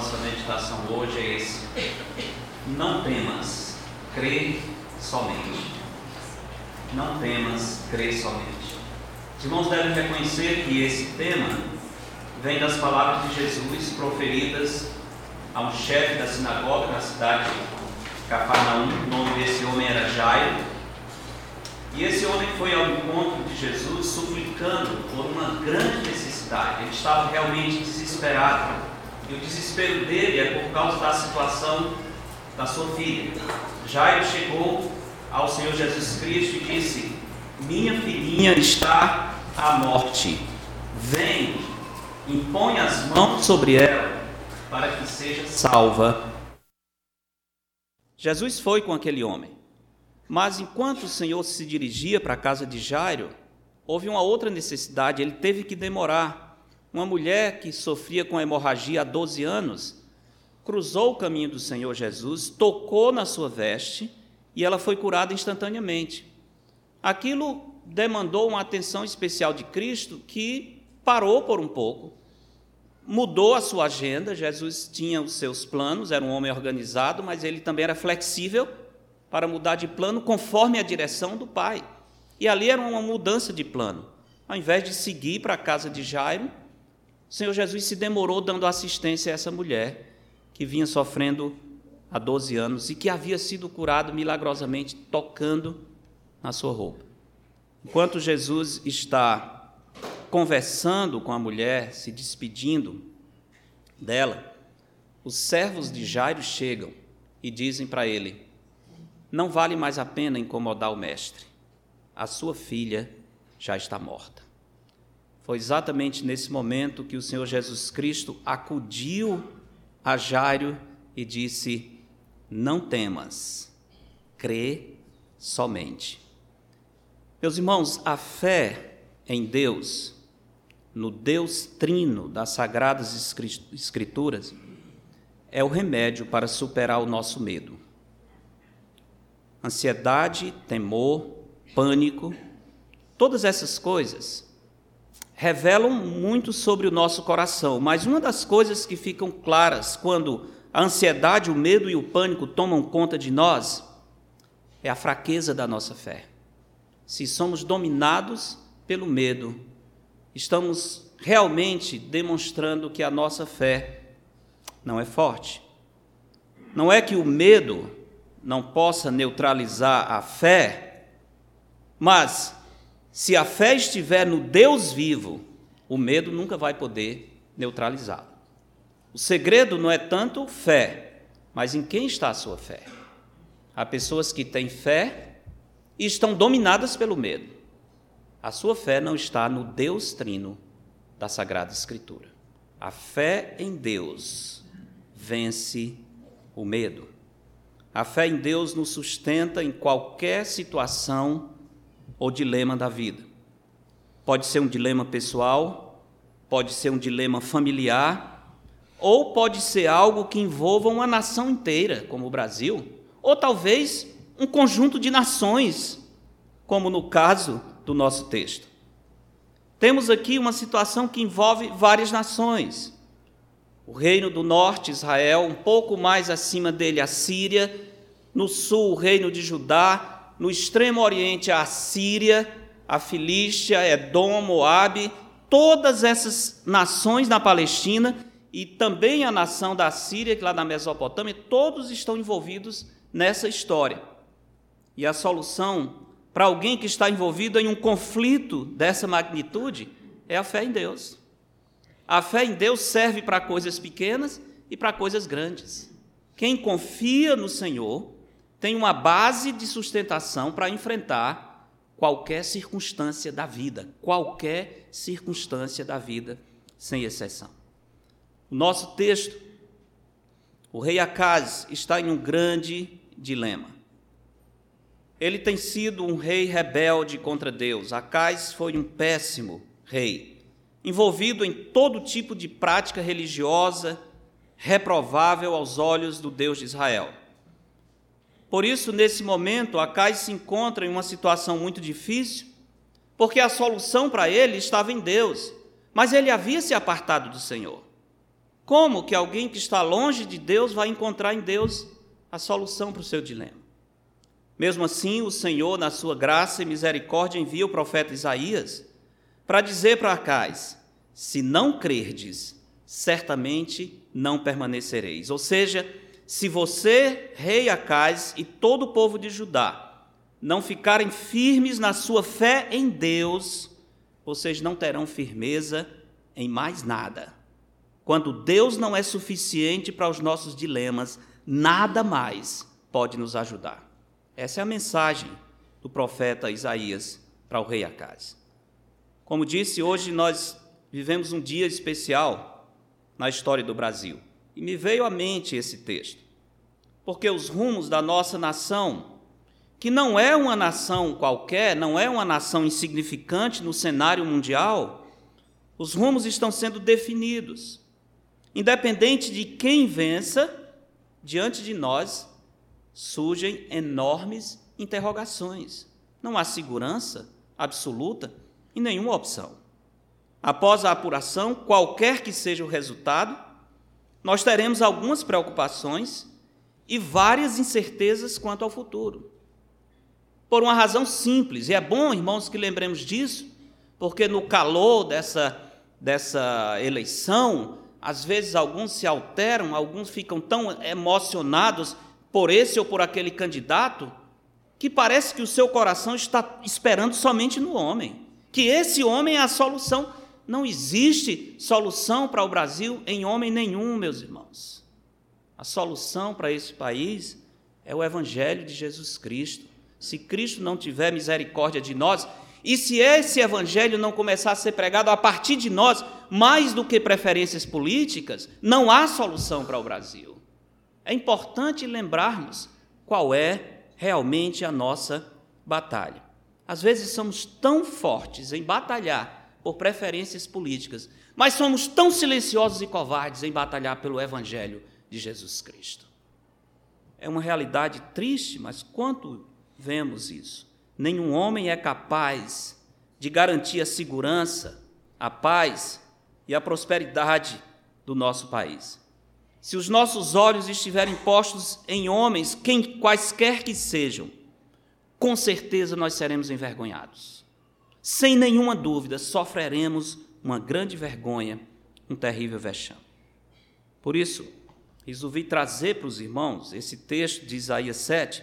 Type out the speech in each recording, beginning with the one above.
nossa meditação hoje é esse: Não temas, crê somente. Não temas, crê somente. Os irmãos devem reconhecer que esse tema vem das palavras de Jesus proferidas a um chefe da sinagoga na cidade de Cafarnaum. O nome desse homem era Jairo. E esse homem foi ao encontro de Jesus suplicando por uma grande necessidade. Ele estava realmente desesperado. E o desespero dele é por causa da situação da sua filha. Jairo chegou ao Senhor Jesus Cristo e disse: Minha filhinha está à morte. Vem, impõe as mãos sobre ela para que seja salva. Jesus foi com aquele homem. Mas enquanto o Senhor se dirigia para a casa de Jairo, houve uma outra necessidade, ele teve que demorar. Uma mulher que sofria com hemorragia há 12 anos cruzou o caminho do Senhor Jesus, tocou na sua veste e ela foi curada instantaneamente. Aquilo demandou uma atenção especial de Cristo que parou por um pouco, mudou a sua agenda. Jesus tinha os seus planos, era um homem organizado, mas ele também era flexível para mudar de plano conforme a direção do pai. E ali era uma mudança de plano. Ao invés de seguir para a casa de Jairo, o Senhor Jesus se demorou dando assistência a essa mulher que vinha sofrendo há 12 anos e que havia sido curado milagrosamente tocando na sua roupa. Enquanto Jesus está conversando com a mulher, se despedindo dela, os servos de Jairo chegam e dizem para ele: não vale mais a pena incomodar o mestre. A sua filha já está morta. Foi exatamente nesse momento que o Senhor Jesus Cristo acudiu a Jairo e disse: Não temas, crê somente. Meus irmãos, a fé em Deus, no Deus trino das Sagradas Escrituras, é o remédio para superar o nosso medo ansiedade, temor, pânico, todas essas coisas revelam muito sobre o nosso coração, mas uma das coisas que ficam claras quando a ansiedade, o medo e o pânico tomam conta de nós é a fraqueza da nossa fé. Se somos dominados pelo medo, estamos realmente demonstrando que a nossa fé não é forte. Não é que o medo não possa neutralizar a fé, mas se a fé estiver no Deus vivo, o medo nunca vai poder neutralizá-lo. O segredo não é tanto fé, mas em quem está a sua fé. Há pessoas que têm fé e estão dominadas pelo medo. A sua fé não está no Deus trino da Sagrada Escritura. A fé em Deus vence o medo. A fé em Deus nos sustenta em qualquer situação ou dilema da vida. Pode ser um dilema pessoal, pode ser um dilema familiar, ou pode ser algo que envolva uma nação inteira, como o Brasil, ou talvez um conjunto de nações, como no caso do nosso texto. Temos aqui uma situação que envolve várias nações o reino do norte, Israel, um pouco mais acima dele, a Síria, no sul, o reino de Judá, no extremo oriente, a Síria, a Filístia, Edom, Moabe, todas essas nações na Palestina e também a nação da Síria, que lá na Mesopotâmia, todos estão envolvidos nessa história. E a solução para alguém que está envolvido em um conflito dessa magnitude é a fé em Deus. A fé em Deus serve para coisas pequenas e para coisas grandes. Quem confia no Senhor tem uma base de sustentação para enfrentar qualquer circunstância da vida, qualquer circunstância da vida, sem exceção. O nosso texto, o rei Acaz está em um grande dilema. Ele tem sido um rei rebelde contra Deus. Acaz foi um péssimo rei envolvido em todo tipo de prática religiosa reprovável aos olhos do Deus de Israel. Por isso, nesse momento, Acais se encontra em uma situação muito difícil, porque a solução para ele estava em Deus, mas ele havia se apartado do Senhor. Como que alguém que está longe de Deus vai encontrar em Deus a solução para o seu dilema? Mesmo assim, o Senhor, na sua graça e misericórdia, envia o profeta Isaías para dizer para Acais: se não crerdes, certamente não permanecereis. Ou seja, se você, rei Acais, e todo o povo de Judá não ficarem firmes na sua fé em Deus, vocês não terão firmeza em mais nada. Quando Deus não é suficiente para os nossos dilemas, nada mais pode nos ajudar. Essa é a mensagem do profeta Isaías para o rei Acaz. Como disse, hoje nós vivemos um dia especial na história do Brasil. E me veio à mente esse texto. Porque os rumos da nossa nação, que não é uma nação qualquer, não é uma nação insignificante no cenário mundial, os rumos estão sendo definidos. Independente de quem vença, diante de nós surgem enormes interrogações. Não há segurança absoluta em nenhuma opção. Após a apuração, qualquer que seja o resultado, nós teremos algumas preocupações e várias incertezas quanto ao futuro. Por uma razão simples, e é bom, irmãos, que lembremos disso, porque no calor dessa, dessa eleição, às vezes alguns se alteram, alguns ficam tão emocionados por esse ou por aquele candidato, que parece que o seu coração está esperando somente no homem, que esse homem é a solução. Não existe solução para o Brasil em homem nenhum, meus irmãos. A solução para esse país é o Evangelho de Jesus Cristo. Se Cristo não tiver misericórdia de nós, e se esse evangelho não começar a ser pregado a partir de nós, mais do que preferências políticas, não há solução para o Brasil. É importante lembrarmos qual é realmente a nossa batalha. Às vezes somos tão fortes em batalhar por preferências políticas, mas somos tão silenciosos e covardes em batalhar pelo evangelho de Jesus Cristo. É uma realidade triste, mas quanto vemos isso? nenhum homem é capaz de garantir a segurança, a paz e a prosperidade do nosso país. Se os nossos olhos estiverem postos em homens, quem quaisquer que sejam, com certeza nós seremos envergonhados. Sem nenhuma dúvida, sofreremos uma grande vergonha, um terrível vexame. Por isso, resolvi trazer para os irmãos esse texto de Isaías 7,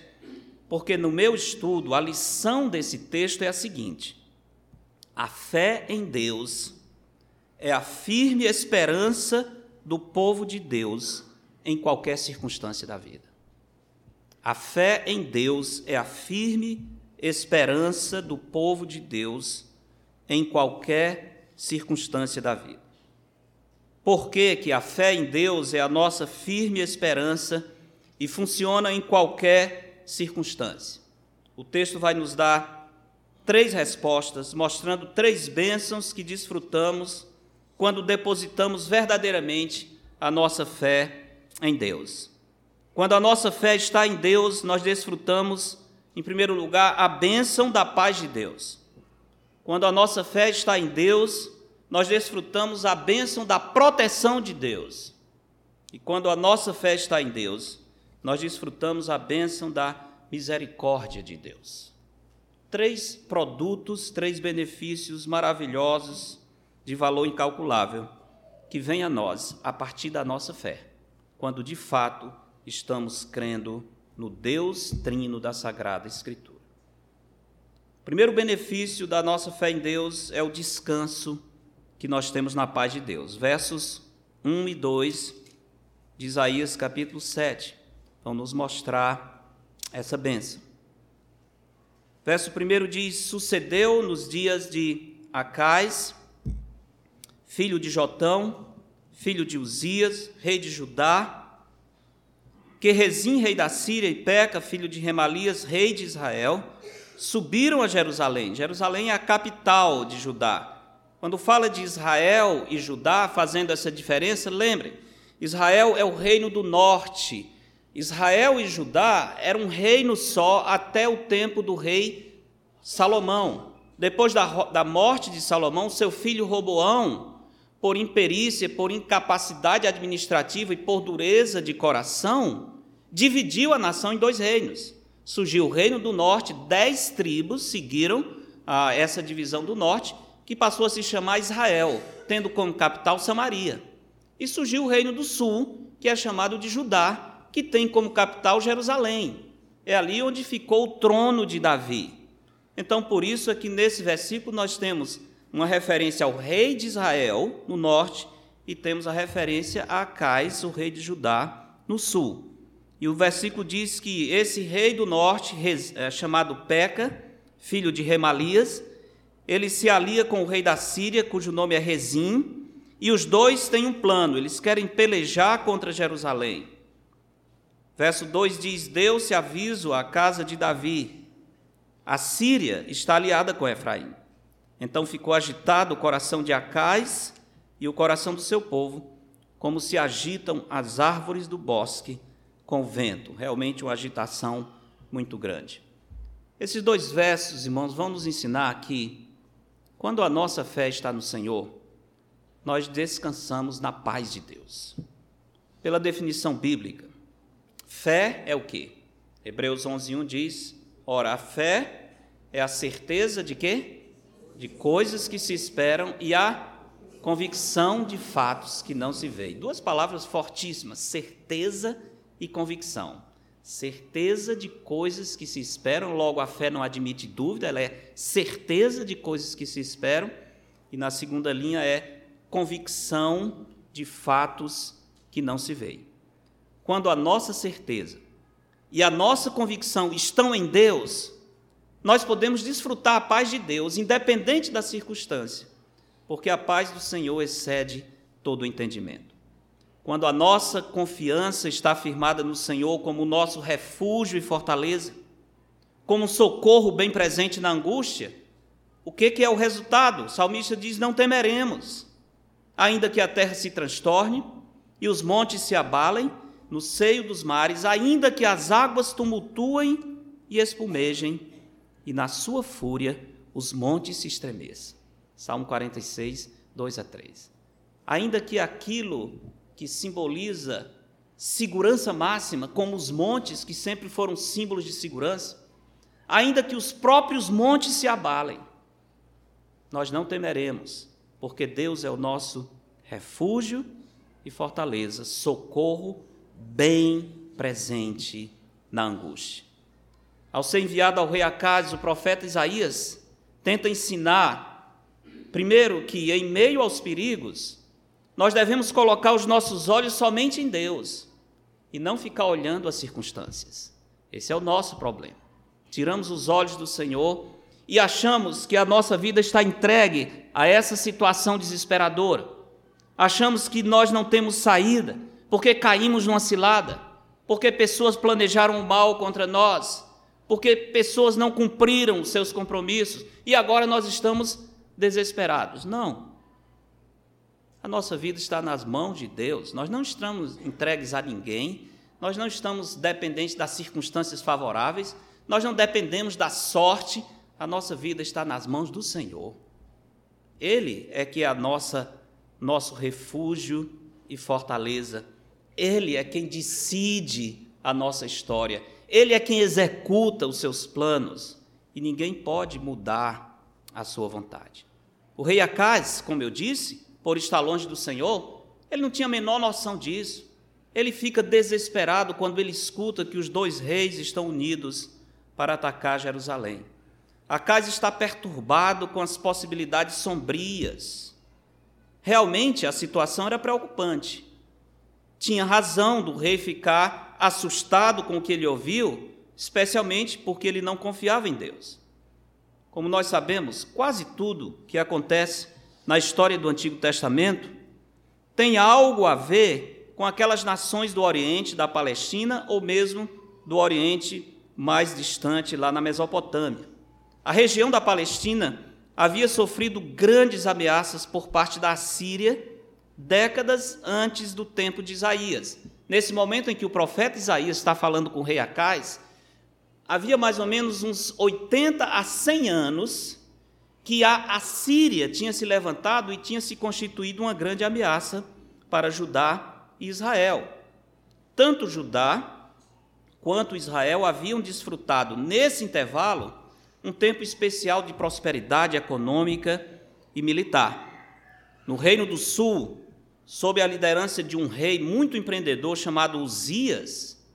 porque no meu estudo a lição desse texto é a seguinte: a fé em Deus é a firme esperança do povo de Deus em qualquer circunstância da vida. A fé em Deus é a firme esperança do povo de Deus em qualquer circunstância da vida. Por que, que a fé em Deus é a nossa firme esperança e funciona em qualquer circunstância. O texto vai nos dar três respostas, mostrando três bênçãos que desfrutamos quando depositamos verdadeiramente a nossa fé em Deus. Quando a nossa fé está em Deus, nós desfrutamos, em primeiro lugar, a bênção da paz de Deus. Quando a nossa fé está em Deus, nós desfrutamos a bênção da proteção de Deus. E quando a nossa fé está em Deus, nós desfrutamos a bênção da misericórdia de Deus. Três produtos, três benefícios maravilhosos, de valor incalculável, que vêm a nós a partir da nossa fé, quando de fato estamos crendo no Deus trino da Sagrada Escritura. O primeiro benefício da nossa fé em Deus é o descanso que nós temos na paz de Deus. Versos 1 e 2 de Isaías capítulo 7 vão nos mostrar essa bênção. Verso 1 diz: Sucedeu nos dias de Acais, filho de Jotão, filho de Uzias, rei de Judá, que Rezim, rei da Síria, e Peca, filho de Remalias, rei de Israel, subiram a Jerusalém. Jerusalém é a capital de Judá. Quando fala de Israel e Judá, fazendo essa diferença, lembre, Israel é o reino do norte, Israel e Judá eram um reino só até o tempo do rei Salomão. Depois da, da morte de Salomão, seu filho Roboão por imperícia, por incapacidade administrativa e por dureza de coração, dividiu a nação em dois reinos. Surgiu o reino do norte, dez tribos seguiram a essa divisão do norte, que passou a se chamar Israel, tendo como capital Samaria. E surgiu o reino do sul, que é chamado de Judá, que tem como capital Jerusalém. É ali onde ficou o trono de Davi. Então, por isso é que nesse versículo nós temos uma referência ao rei de Israel, no norte, e temos a referência a Acais, o rei de Judá, no sul. E o versículo diz que esse rei do norte, é, chamado Peca, filho de Remalias, ele se alia com o rei da Síria, cujo nome é Rezim, e os dois têm um plano, eles querem pelejar contra Jerusalém. Verso 2 diz: Deu-se aviso à casa de Davi. A Síria está aliada com Efraim. Então ficou agitado o coração de Acais e o coração do seu povo, como se agitam as árvores do bosque com vento. Realmente uma agitação muito grande. Esses dois versos, irmãos, vão nos ensinar que quando a nossa fé está no Senhor, nós descansamos na paz de Deus. Pela definição bíblica, fé é o quê? Hebreus 11:1 diz: "Ora, a fé é a certeza de quê? de coisas que se esperam e a convicção de fatos que não se veem. Duas palavras fortíssimas: certeza convicção. Certeza de coisas que se esperam, logo a fé não admite dúvida, ela é certeza de coisas que se esperam. E na segunda linha é convicção de fatos que não se veem. Quando a nossa certeza e a nossa convicção estão em Deus, nós podemos desfrutar a paz de Deus, independente da circunstância, porque a paz do Senhor excede todo o entendimento. Quando a nossa confiança está firmada no Senhor como nosso refúgio e fortaleza, como socorro bem presente na angústia, o que, que é o resultado? O salmista diz: Não temeremos, ainda que a terra se transtorne e os montes se abalem no seio dos mares, ainda que as águas tumultuem e espumejem e na sua fúria os montes se estremeçam. Salmo 46, 2 a 3. Ainda que aquilo que simboliza segurança máxima, como os montes que sempre foram símbolos de segurança, ainda que os próprios montes se abalem, nós não temeremos, porque Deus é o nosso refúgio e fortaleza, socorro bem presente na angústia. Ao ser enviado ao rei Acásios, o profeta Isaías tenta ensinar, primeiro, que em meio aos perigos, nós devemos colocar os nossos olhos somente em Deus e não ficar olhando as circunstâncias. Esse é o nosso problema. Tiramos os olhos do Senhor e achamos que a nossa vida está entregue a essa situação desesperadora. Achamos que nós não temos saída porque caímos numa cilada, porque pessoas planejaram o mal contra nós, porque pessoas não cumpriram os seus compromissos e agora nós estamos desesperados. Não. A nossa vida está nas mãos de Deus. Nós não estamos entregues a ninguém, nós não estamos dependentes das circunstâncias favoráveis, nós não dependemos da sorte, a nossa vida está nas mãos do Senhor. Ele é que é a nossa nosso refúgio e fortaleza. Ele é quem decide a nossa história. Ele é quem executa os seus planos e ninguém pode mudar a sua vontade. O rei Acaz, como eu disse, por estar longe do Senhor, ele não tinha a menor noção disso. Ele fica desesperado quando ele escuta que os dois reis estão unidos para atacar Jerusalém. Acaz está perturbado com as possibilidades sombrias. Realmente a situação era preocupante. Tinha razão do rei ficar assustado com o que ele ouviu, especialmente porque ele não confiava em Deus. Como nós sabemos, quase tudo que acontece na história do Antigo Testamento tem algo a ver com aquelas nações do Oriente, da Palestina ou mesmo do Oriente mais distante, lá na Mesopotâmia. A região da Palestina havia sofrido grandes ameaças por parte da Síria décadas antes do tempo de Isaías. Nesse momento em que o profeta Isaías está falando com o rei Acais, havia mais ou menos uns 80 a 100 anos que a Assíria tinha se levantado e tinha se constituído uma grande ameaça para Judá e Israel. Tanto Judá quanto Israel haviam desfrutado nesse intervalo um tempo especial de prosperidade econômica e militar. No Reino do Sul, sob a liderança de um rei muito empreendedor chamado Uzias,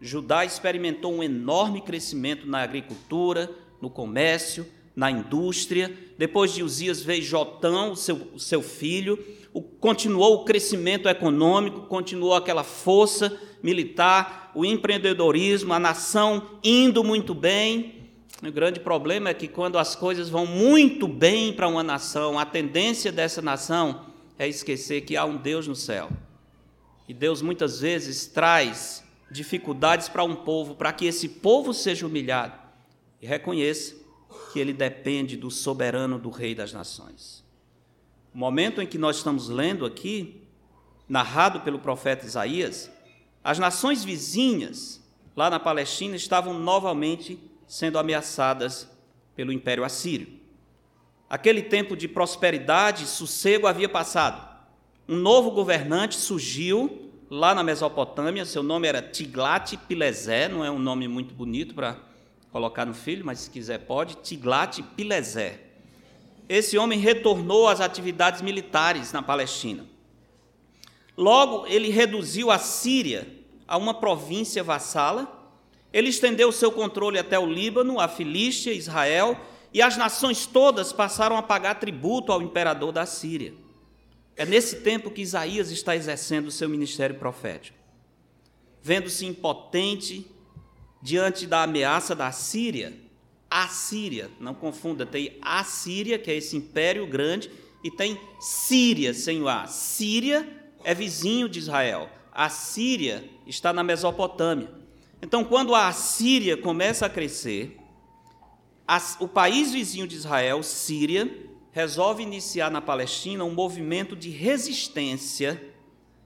Judá experimentou um enorme crescimento na agricultura, no comércio, na indústria. Depois de Uzias veio Jotão, seu, seu filho, o, continuou o crescimento econômico, continuou aquela força militar, o empreendedorismo, a nação indo muito bem. O grande problema é que quando as coisas vão muito bem para uma nação, a tendência dessa nação é esquecer que há um Deus no céu. E Deus muitas vezes traz dificuldades para um povo, para que esse povo seja humilhado e reconheça que ele depende do soberano do Rei das Nações. O momento em que nós estamos lendo aqui, narrado pelo profeta Isaías, as nações vizinhas lá na Palestina estavam novamente sendo ameaçadas pelo Império Assírio. Aquele tempo de prosperidade e sossego havia passado. Um novo governante surgiu lá na Mesopotâmia, seu nome era Tiglat-Pileser, não é um nome muito bonito para colocar no filho, mas se quiser pode, Tiglat-Pileser. Esse homem retornou às atividades militares na Palestina. Logo, ele reduziu a Síria a uma província vassala ele estendeu seu controle até o Líbano, a Filístia, Israel, e as nações todas passaram a pagar tributo ao imperador da Síria. É nesse tempo que Isaías está exercendo o seu ministério profético. Vendo-se impotente diante da ameaça da Síria, a Síria, não confunda, tem a Síria, que é esse império grande, e tem Síria, sem o A. Síria é vizinho de Israel. A Síria está na Mesopotâmia. Então, quando a Assíria começa a crescer, o país vizinho de Israel, Síria, resolve iniciar na Palestina um movimento de resistência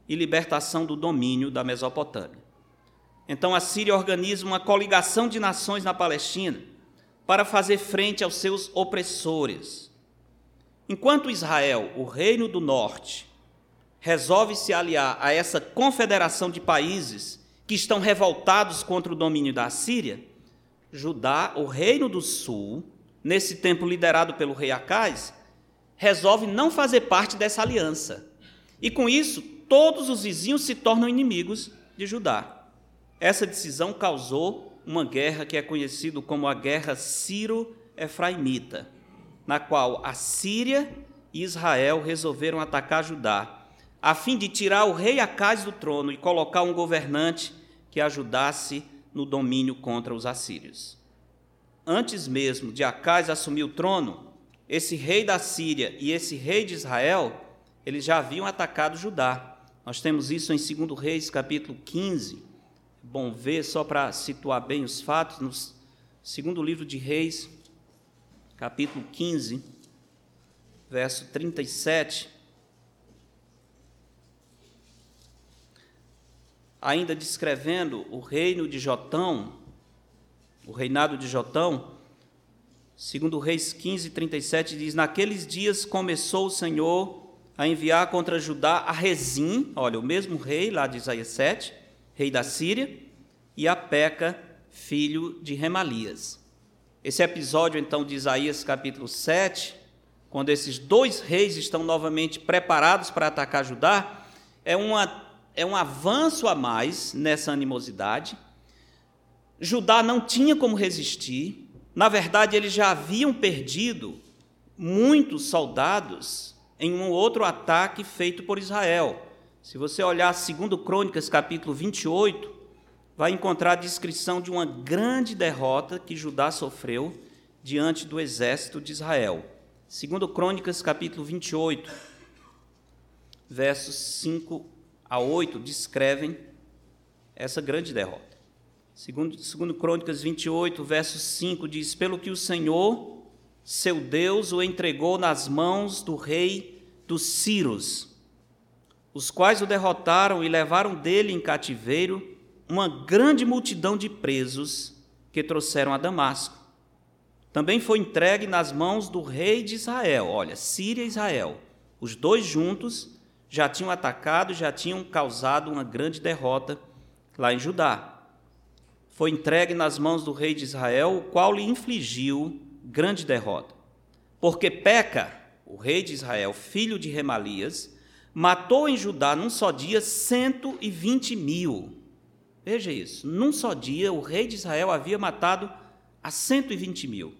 e libertação do domínio da Mesopotâmia. Então a Síria organiza uma coligação de nações na Palestina para fazer frente aos seus opressores. Enquanto Israel, o reino do norte, resolve se aliar a essa confederação de países que estão revoltados contra o domínio da Síria, Judá, o reino do sul, nesse tempo liderado pelo rei Acais, resolve não fazer parte dessa aliança. E com isso, todos os vizinhos se tornam inimigos de Judá. Essa decisão causou uma guerra que é conhecida como a Guerra Ciro-Efraimita, na qual a Síria e Israel resolveram atacar Judá a fim de tirar o rei Acais do trono e colocar um governante que ajudasse no domínio contra os assírios. Antes mesmo de Acais assumir o trono, esse rei da Síria e esse rei de Israel, eles já haviam atacado Judá. Nós temos isso em 2 Reis, capítulo 15. Bom ver, só para situar bem os fatos, no segundo livro de Reis, capítulo 15, verso 37. ainda descrevendo o reino de Jotão, o reinado de Jotão, segundo Reis 15, 37, diz: Naqueles dias começou o Senhor a enviar contra Judá a Rezim, olha, o mesmo rei lá de Isaías 7, rei da Síria, e a Peca, filho de Remalias. Esse episódio, então, de Isaías capítulo 7, quando esses dois reis estão novamente preparados para atacar Judá, é uma é um avanço a mais nessa animosidade. Judá não tinha como resistir. Na verdade, eles já haviam perdido muitos soldados em um outro ataque feito por Israel. Se você olhar 2 Crônicas, capítulo 28, vai encontrar a descrição de uma grande derrota que Judá sofreu diante do exército de Israel. 2 Crônicas, capítulo 28, versos 5 a 8 descrevem essa grande derrota. Segundo, segundo Crônicas 28, verso 5 diz: Pelo que o Senhor, seu Deus, o entregou nas mãos do rei dos Círios, os quais o derrotaram e levaram dele em cativeiro uma grande multidão de presos que trouxeram a Damasco. também foi entregue nas mãos do rei de Israel. Olha, Síria e Israel, os dois juntos já tinham atacado, já tinham causado uma grande derrota lá em Judá. Foi entregue nas mãos do rei de Israel, o qual lhe infligiu grande derrota. Porque Peca, o rei de Israel, filho de Remalias, matou em Judá num só dia 120 mil. Veja isso, num só dia o rei de Israel havia matado a 120 mil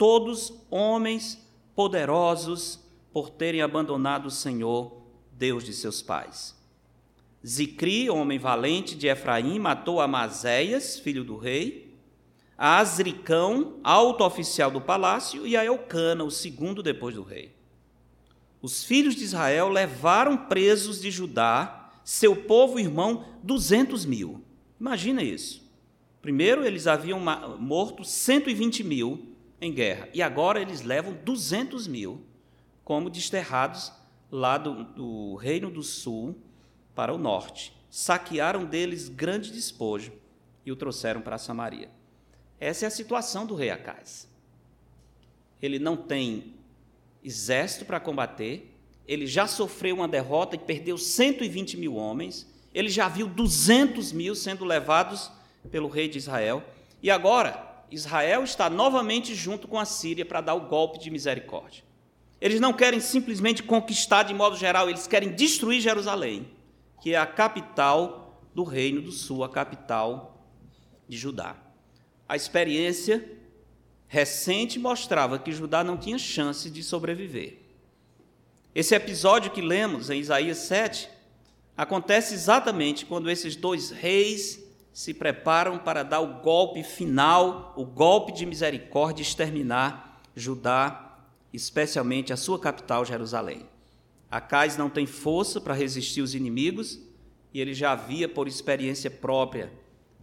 todos homens poderosos por terem abandonado o Senhor, Deus de seus pais. Zicri, homem valente de Efraim, matou Amazéias, filho do rei, a Azricão, alto oficial do palácio, e a Eucana, o segundo depois do rei. Os filhos de Israel levaram presos de Judá, seu povo irmão, duzentos mil. Imagina isso. Primeiro, eles haviam morto 120 mil em guerra. E agora eles levam 200 mil como desterrados lá do, do Reino do Sul para o norte. Saquearam deles grande despojo e o trouxeram para Samaria. Essa é a situação do rei Acais. Ele não tem exército para combater, ele já sofreu uma derrota e perdeu 120 mil homens, ele já viu 200 mil sendo levados pelo rei de Israel, e agora Israel está novamente junto com a Síria para dar o golpe de misericórdia. Eles não querem simplesmente conquistar de modo geral, eles querem destruir Jerusalém, que é a capital do Reino do Sul, a capital de Judá. A experiência recente mostrava que Judá não tinha chance de sobreviver. Esse episódio que lemos em Isaías 7 acontece exatamente quando esses dois reis se preparam para dar o golpe final, o golpe de misericórdia, exterminar Judá, especialmente a sua capital, Jerusalém. Acais não tem força para resistir os inimigos e ele já havia, por experiência própria,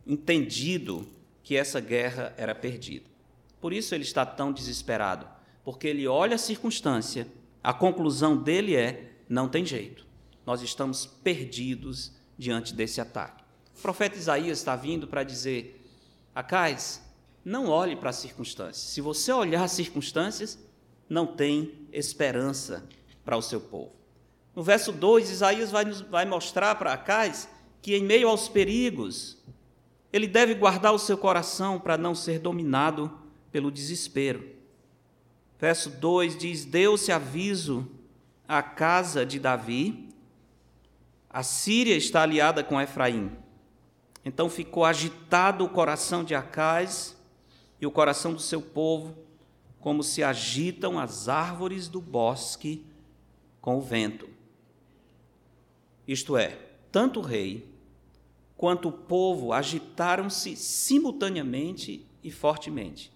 entendido que essa guerra era perdida. Por isso ele está tão desesperado, porque ele olha a circunstância, a conclusão dele é: não tem jeito, nós estamos perdidos diante desse ataque. O profeta Isaías está vindo para dizer: Acais, não olhe para as circunstâncias. Se você olhar as circunstâncias, não tem esperança para o seu povo. No verso 2, Isaías vai, nos, vai mostrar para Acais que, em meio aos perigos, ele deve guardar o seu coração para não ser dominado pelo desespero. Verso 2 diz: Deu-se aviso à casa de Davi, a Síria está aliada com Efraim. Então ficou agitado o coração de Acais e o coração do seu povo, como se agitam as árvores do bosque com o vento. Isto é, tanto o rei quanto o povo agitaram-se simultaneamente e fortemente.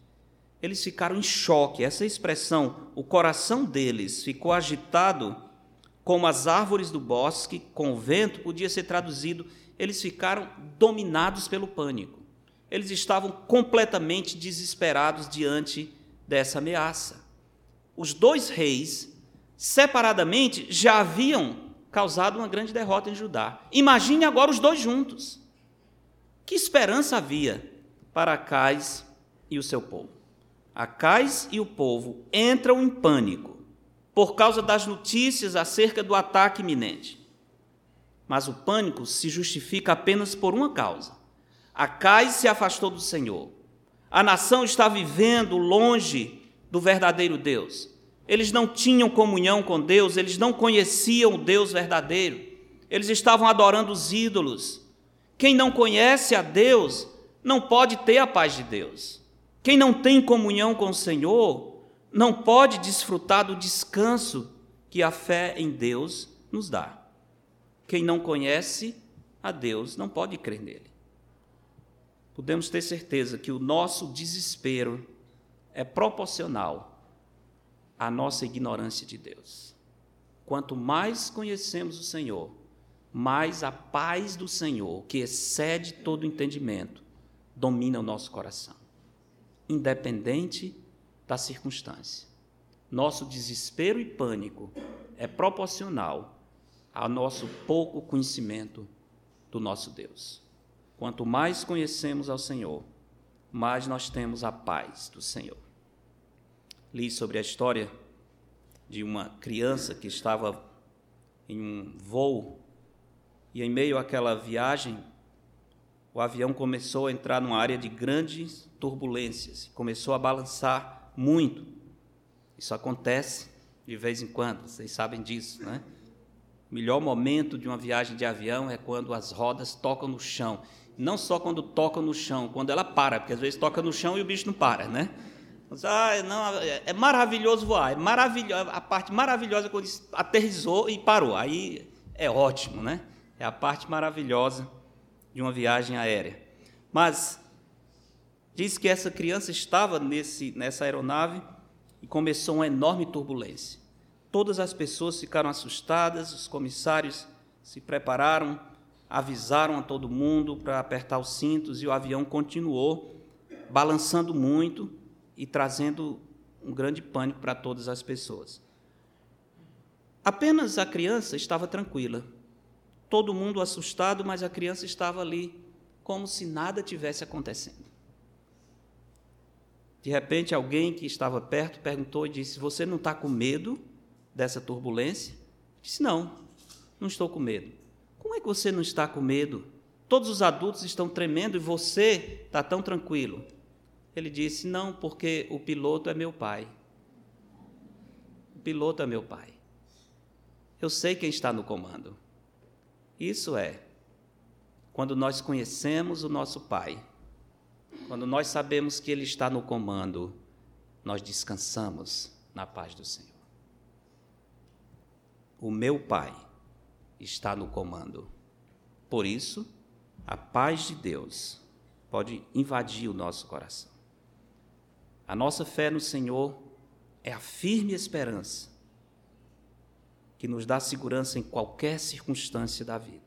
Eles ficaram em choque. Essa expressão, o coração deles ficou agitado como as árvores do bosque com o vento, podia ser traduzido eles ficaram dominados pelo pânico. Eles estavam completamente desesperados diante dessa ameaça. Os dois reis, separadamente, já haviam causado uma grande derrota em Judá. Imagine agora os dois juntos. Que esperança havia para Acais e o seu povo? Acais e o povo entram em pânico por causa das notícias acerca do ataque iminente. Mas o pânico se justifica apenas por uma causa. Acais se afastou do Senhor. A nação está vivendo longe do verdadeiro Deus. Eles não tinham comunhão com Deus, eles não conheciam o Deus verdadeiro. Eles estavam adorando os ídolos. Quem não conhece a Deus não pode ter a paz de Deus. Quem não tem comunhão com o Senhor não pode desfrutar do descanso que a fé em Deus nos dá. Quem não conhece a Deus não pode crer nele. Podemos ter certeza que o nosso desespero é proporcional à nossa ignorância de Deus. Quanto mais conhecemos o Senhor, mais a paz do Senhor, que excede todo entendimento, domina o nosso coração, independente da circunstância. Nosso desespero e pânico é proporcional ao nosso pouco conhecimento do nosso Deus. Quanto mais conhecemos ao Senhor, mais nós temos a paz do Senhor. li sobre a história de uma criança que estava em um voo e, em meio àquela viagem, o avião começou a entrar numa área de grandes turbulências, começou a balançar muito. Isso acontece de vez em quando, vocês sabem disso, né? O melhor momento de uma viagem de avião é quando as rodas tocam no chão. Não só quando tocam no chão, quando ela para, porque às vezes toca no chão e o bicho não para, né? Ah, não, é, é maravilhoso voar, é maravilhoso, a parte maravilhosa é quando aterrizou e parou. Aí é ótimo, né? É a parte maravilhosa de uma viagem aérea. Mas diz que essa criança estava nesse, nessa aeronave e começou uma enorme turbulência. Todas as pessoas ficaram assustadas, os comissários se prepararam, avisaram a todo mundo para apertar os cintos e o avião continuou balançando muito e trazendo um grande pânico para todas as pessoas. Apenas a criança estava tranquila. Todo mundo assustado, mas a criança estava ali como se nada tivesse acontecendo. De repente, alguém que estava perto perguntou e disse: Você não está com medo dessa turbulência? Disse: Não, não estou com medo. Como é que você não está com medo? Todos os adultos estão tremendo e você está tão tranquilo. Ele disse: Não, porque o piloto é meu pai. O piloto é meu pai. Eu sei quem está no comando. Isso é quando nós conhecemos o nosso pai, quando nós sabemos que ele está no comando, nós descansamos na paz do Senhor. O meu pai está no comando. Por isso, a paz de Deus pode invadir o nosso coração. A nossa fé no Senhor é a firme esperança que nos dá segurança em qualquer circunstância da vida.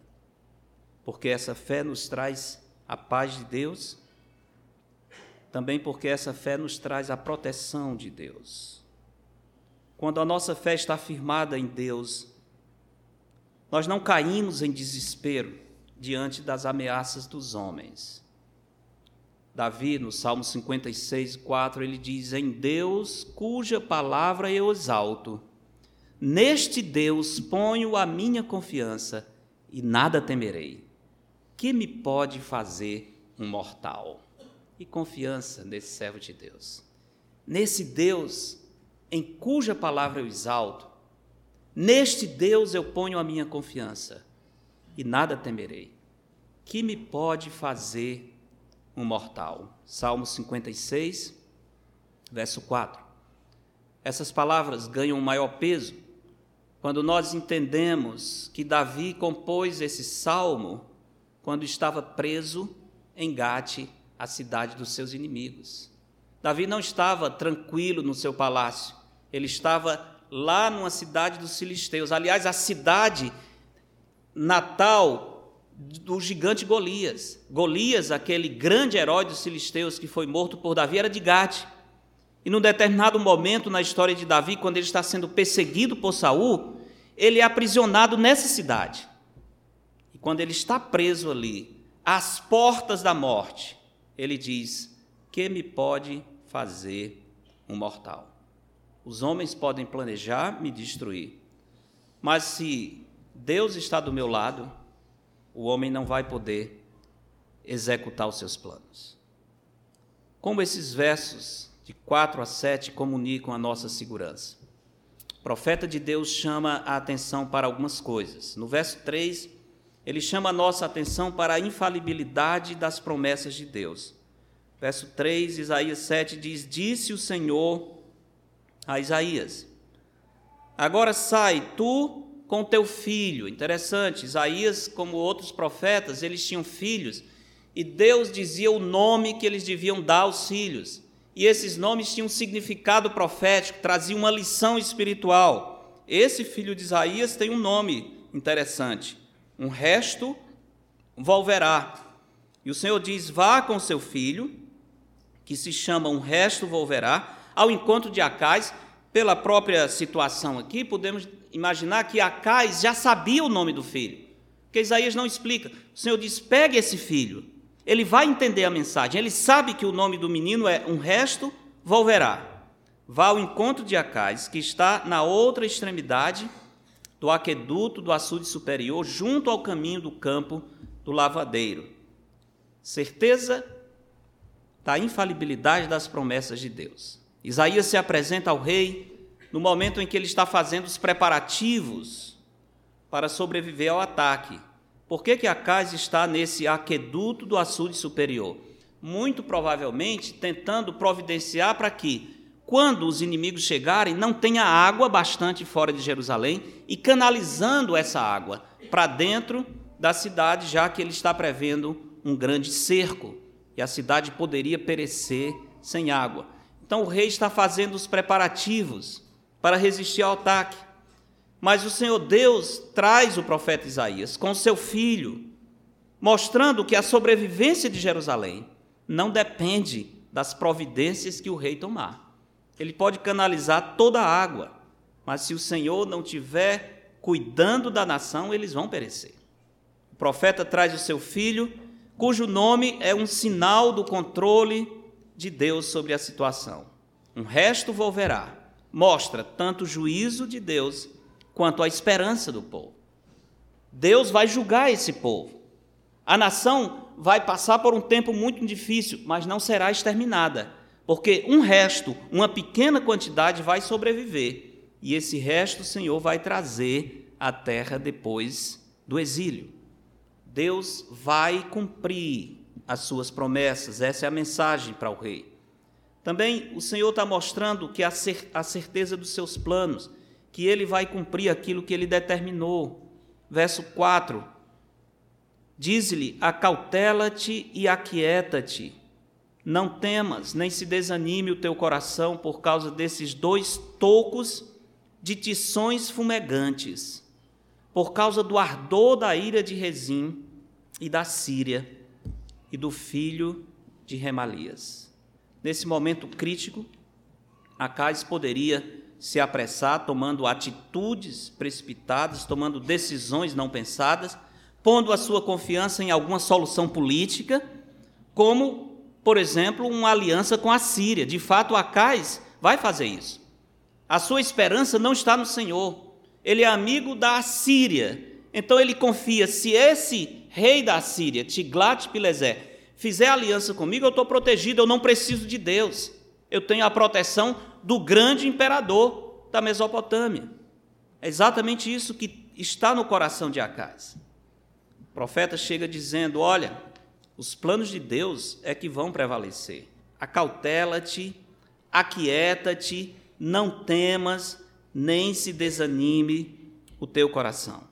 Porque essa fé nos traz a paz de Deus, também porque essa fé nos traz a proteção de Deus. Quando a nossa fé está firmada em Deus, nós não caímos em desespero diante das ameaças dos homens. Davi, no Salmo 56, 4, ele diz: Em Deus, cuja palavra eu exalto, neste Deus ponho a minha confiança e nada temerei. Que me pode fazer um mortal? E confiança nesse servo de Deus. Nesse Deus em cuja palavra eu exalto, neste Deus eu ponho a minha confiança e nada temerei. Que me pode fazer um mortal. Salmo 56, verso 4. Essas palavras ganham maior peso quando nós entendemos que Davi compôs esse salmo quando estava preso em Gate, a cidade dos seus inimigos. Davi não estava tranquilo no seu palácio, ele estava lá numa cidade dos filisteus. Aliás, a cidade natal do gigante Golias. Golias, aquele grande herói dos filisteus que foi morto por Davi, era de Gate. E num determinado momento na história de Davi, quando ele está sendo perseguido por Saul, ele é aprisionado nessa cidade. E quando ele está preso ali, às portas da morte, ele diz: "Que me pode fazer um mortal?" Os homens podem planejar me destruir, mas se Deus está do meu lado, o homem não vai poder executar os seus planos. Como esses versos de 4 a 7 comunicam a nossa segurança? Profeta de Deus chama a atenção para algumas coisas. No verso 3, ele chama a nossa atenção para a infalibilidade das promessas de Deus. Verso 3, Isaías 7 diz: Disse o Senhor a Isaías: Agora sai, tu com teu filho. Interessante, Isaías, como outros profetas, eles tinham filhos e Deus dizia o nome que eles deviam dar aos filhos. E esses nomes tinham significado profético, traziam uma lição espiritual. Esse filho de Isaías tem um nome interessante: um resto volverá. E o Senhor diz: vá com seu filho, que se chama um resto volverá, ao encontro de Acais. Pela própria situação aqui, podemos imaginar que Acais já sabia o nome do filho, porque Isaías não explica. O Senhor diz: pegue esse filho, ele vai entender a mensagem, ele sabe que o nome do menino é um resto volverá. vá ao encontro de Acais, que está na outra extremidade do aqueduto do açude superior, junto ao caminho do campo do lavadeiro. Certeza da infalibilidade das promessas de Deus. Isaías se apresenta ao rei no momento em que ele está fazendo os preparativos para sobreviver ao ataque. Por que, que Acais está nesse aqueduto do açude superior? Muito provavelmente tentando providenciar para que, quando os inimigos chegarem, não tenha água bastante fora de Jerusalém e canalizando essa água para dentro da cidade, já que ele está prevendo um grande cerco e a cidade poderia perecer sem água. Então o rei está fazendo os preparativos para resistir ao ataque. Mas o Senhor Deus traz o profeta Isaías com seu filho, mostrando que a sobrevivência de Jerusalém não depende das providências que o rei tomar. Ele pode canalizar toda a água, mas se o Senhor não tiver cuidando da nação, eles vão perecer. O profeta traz o seu filho cujo nome é um sinal do controle de Deus sobre a situação. Um resto volverá, mostra tanto o juízo de Deus quanto a esperança do povo. Deus vai julgar esse povo. A nação vai passar por um tempo muito difícil, mas não será exterminada, porque um resto, uma pequena quantidade vai sobreviver, e esse resto o Senhor vai trazer à terra depois do exílio. Deus vai cumprir as suas promessas, essa é a mensagem para o rei. Também o Senhor está mostrando que a certeza dos seus planos, que ele vai cumprir aquilo que ele determinou. Verso 4: Diz-lhe: Acautela-te e aquieta-te. Não temas, nem se desanime o teu coração por causa desses dois tocos de tições fumegantes por causa do ardor da ira de Rezim e da Síria e do filho de Remalias. Nesse momento crítico, Acais poderia se apressar, tomando atitudes precipitadas, tomando decisões não pensadas, pondo a sua confiança em alguma solução política, como, por exemplo, uma aliança com a Síria. De fato, Acais vai fazer isso. A sua esperança não está no Senhor, ele é amigo da Assíria. Então ele confia: se esse rei da Assíria, Tiglat-Pileser, fizer aliança comigo, eu estou protegido, eu não preciso de Deus. Eu tenho a proteção do grande imperador da Mesopotâmia. É exatamente isso que está no coração de Acais. O profeta chega dizendo: Olha, os planos de Deus é que vão prevalecer. Acautela-te, aquieta-te, não temas, nem se desanime o teu coração.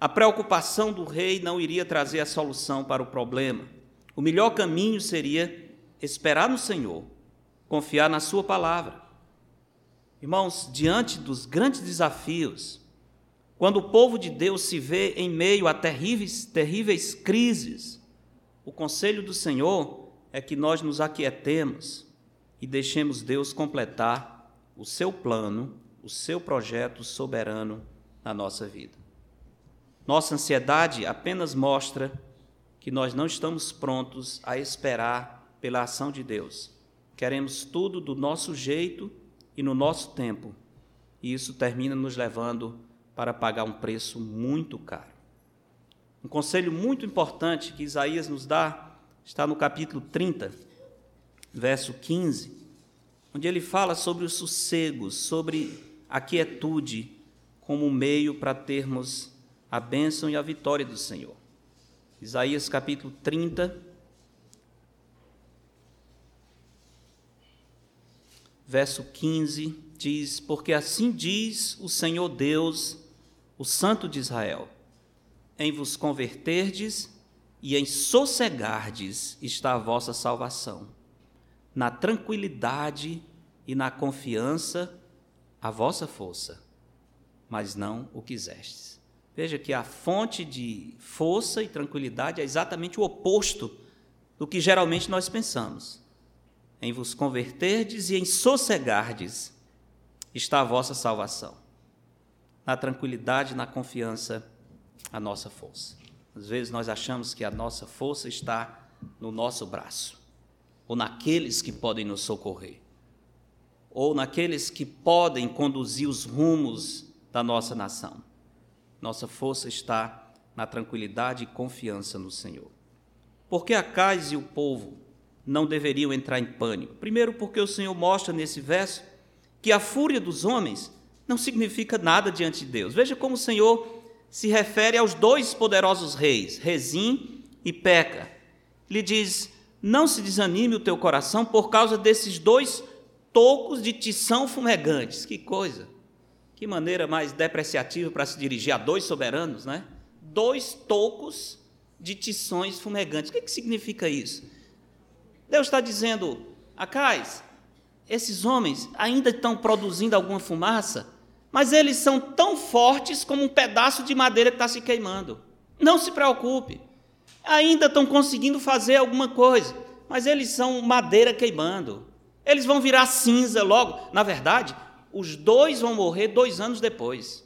A preocupação do rei não iria trazer a solução para o problema. O melhor caminho seria esperar no Senhor, confiar na Sua palavra. Irmãos, diante dos grandes desafios, quando o povo de Deus se vê em meio a terríveis, terríveis crises, o conselho do Senhor é que nós nos aquietemos e deixemos Deus completar o seu plano o seu projeto soberano na nossa vida. Nossa ansiedade apenas mostra que nós não estamos prontos a esperar pela ação de Deus. Queremos tudo do nosso jeito e no nosso tempo, e isso termina nos levando para pagar um preço muito caro. Um conselho muito importante que Isaías nos dá está no capítulo 30, verso 15, onde ele fala sobre o sossego, sobre a quietude como meio para termos a bênção e a vitória do Senhor. Isaías capítulo 30, verso 15 diz: Porque assim diz o Senhor Deus, o Santo de Israel: Em vos converterdes e em sossegardes está a vossa salvação, na tranquilidade e na confiança a vossa força, mas não o quisestes. Veja que a fonte de força e tranquilidade é exatamente o oposto do que geralmente nós pensamos. Em vos converterdes e em sossegardes está a vossa salvação. Na tranquilidade, na confiança, a nossa força. Às vezes nós achamos que a nossa força está no nosso braço ou naqueles que podem nos socorrer ou naqueles que podem conduzir os rumos da nossa nação. Nossa força está na tranquilidade e confiança no Senhor. Porque Acais e o povo não deveriam entrar em pânico? Primeiro, porque o Senhor mostra nesse verso que a fúria dos homens não significa nada diante de Deus. Veja como o Senhor se refere aos dois poderosos reis, Rezim e Peca. Ele diz: Não se desanime o teu coração por causa desses dois tocos de tição fumegantes. Que coisa! Que maneira mais depreciativa para se dirigir a dois soberanos, né? Dois tocos de tições fumegantes. O que, que significa isso? Deus está dizendo, Acais, esses homens ainda estão produzindo alguma fumaça, mas eles são tão fortes como um pedaço de madeira que está se queimando. Não se preocupe, ainda estão conseguindo fazer alguma coisa, mas eles são madeira queimando. Eles vão virar cinza logo. Na verdade, os dois vão morrer dois anos depois.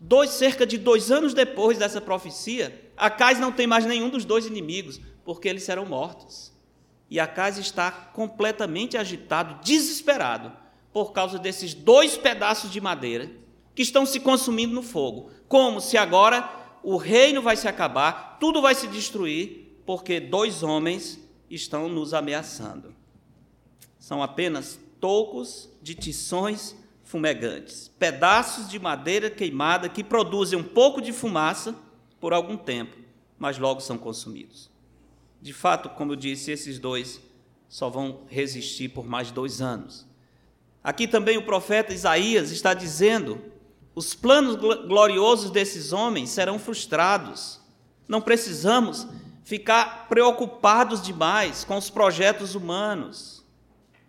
Dois, cerca de dois anos depois dessa profecia, Acais não tem mais nenhum dos dois inimigos, porque eles serão mortos. E Acais está completamente agitado, desesperado, por causa desses dois pedaços de madeira que estão se consumindo no fogo. Como se agora o reino vai se acabar, tudo vai se destruir, porque dois homens estão nos ameaçando. São apenas tocos de tições fumegantes, pedaços de madeira queimada que produzem um pouco de fumaça por algum tempo, mas logo são consumidos. De fato, como eu disse, esses dois só vão resistir por mais dois anos. Aqui também o profeta Isaías está dizendo: os planos gloriosos desses homens serão frustrados. Não precisamos ficar preocupados demais com os projetos humanos.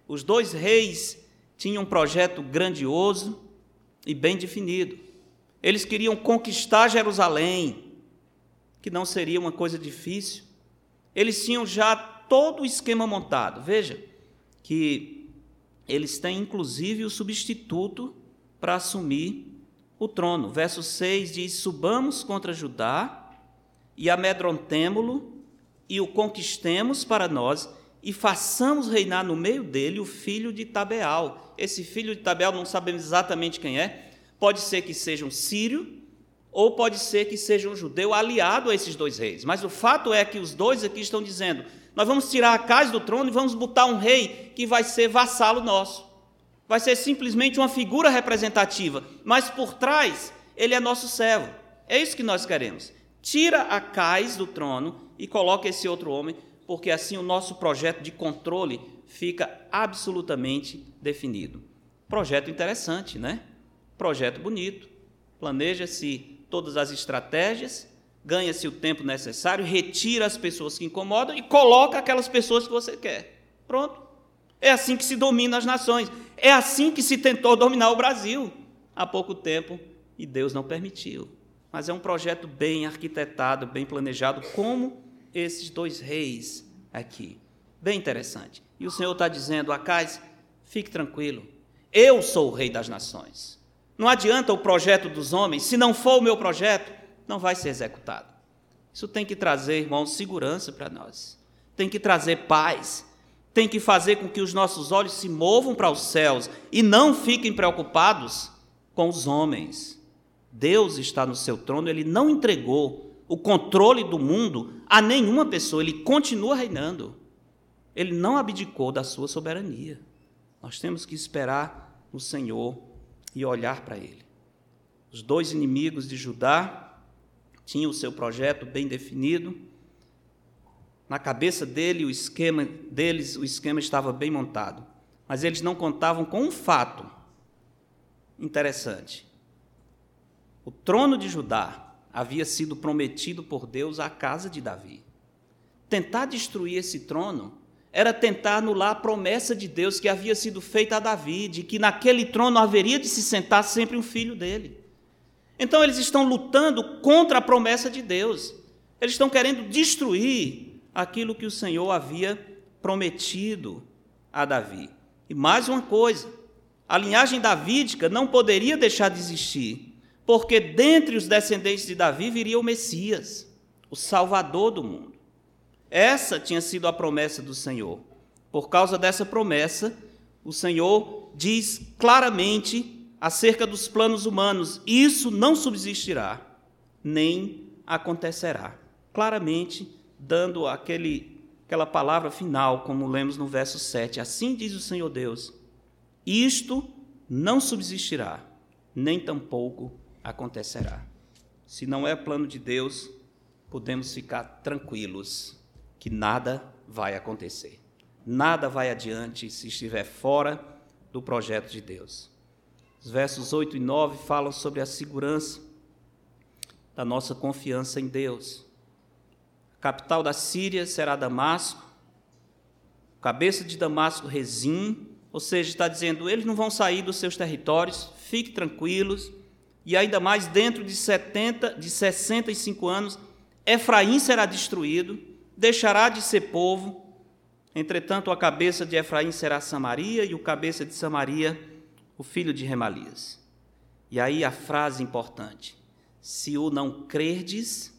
Os dois reis tinham um projeto grandioso e bem definido. Eles queriam conquistar Jerusalém, que não seria uma coisa difícil. Eles tinham já todo o esquema montado. Veja que eles têm inclusive o substituto para assumir o trono. Verso 6 diz: Subamos contra Judá e amedrontemo-lo e o conquistemos para nós e façamos reinar no meio dele o filho de Tabeal. Esse filho de Tabeal não sabemos exatamente quem é. Pode ser que seja um sírio, ou pode ser que seja um judeu aliado a esses dois reis. Mas o fato é que os dois aqui estão dizendo: nós vamos tirar a casa do trono e vamos botar um rei que vai ser vassalo nosso. Vai ser simplesmente uma figura representativa, mas por trás ele é nosso servo. É isso que nós queremos. Tira a Cais do trono e coloca esse outro homem, porque assim o nosso projeto de controle fica absolutamente definido. Projeto interessante, né? Projeto bonito. Planeja-se todas as estratégias, ganha-se o tempo necessário, retira as pessoas que incomodam e coloca aquelas pessoas que você quer. Pronto. É assim que se domina as nações. É assim que se tentou dominar o Brasil há pouco tempo e Deus não permitiu. Mas é um projeto bem arquitetado, bem planejado, como esses dois reis aqui. Bem interessante. E o Senhor está dizendo, Acais, fique tranquilo, eu sou o rei das nações. Não adianta o projeto dos homens, se não for o meu projeto, não vai ser executado. Isso tem que trazer, irmãos, segurança para nós. Tem que trazer paz. Tem que fazer com que os nossos olhos se movam para os céus e não fiquem preocupados com os homens. Deus está no seu trono, ele não entregou o controle do mundo a nenhuma pessoa, ele continua reinando. Ele não abdicou da sua soberania. Nós temos que esperar no Senhor e olhar para ele. Os dois inimigos de Judá tinham o seu projeto bem definido. Na cabeça dele, o esquema deles, o esquema estava bem montado. Mas eles não contavam com um fato interessante. O trono de Judá havia sido prometido por Deus à casa de Davi. Tentar destruir esse trono era tentar anular a promessa de Deus que havia sido feita a Davi, de que naquele trono haveria de se sentar sempre um filho dele. Então eles estão lutando contra a promessa de Deus. Eles estão querendo destruir aquilo que o Senhor havia prometido a Davi. E mais uma coisa, a linhagem davídica não poderia deixar de existir, porque dentre os descendentes de Davi viria o Messias, o Salvador do mundo. Essa tinha sido a promessa do Senhor. Por causa dessa promessa, o Senhor diz claramente acerca dos planos humanos: isso não subsistirá, nem acontecerá. Claramente, dando aquele, aquela palavra final, como lemos no verso 7. Assim diz o Senhor Deus: isto não subsistirá, nem tampouco acontecerá. Se não é plano de Deus, podemos ficar tranquilos que nada vai acontecer. Nada vai adiante se estiver fora do projeto de Deus. Os versos 8 e 9 falam sobre a segurança da nossa confiança em Deus. A capital da Síria será Damasco, cabeça de Damasco, Rezim, ou seja, está dizendo, eles não vão sair dos seus territórios, fiquem tranquilos, e ainda mais dentro de 70, de 65 anos, Efraim será destruído, deixará de ser povo, Entretanto, a cabeça de Efraim será Samaria e o cabeça de Samaria, o filho de Remalias. E aí a frase importante: Se o não crerdes,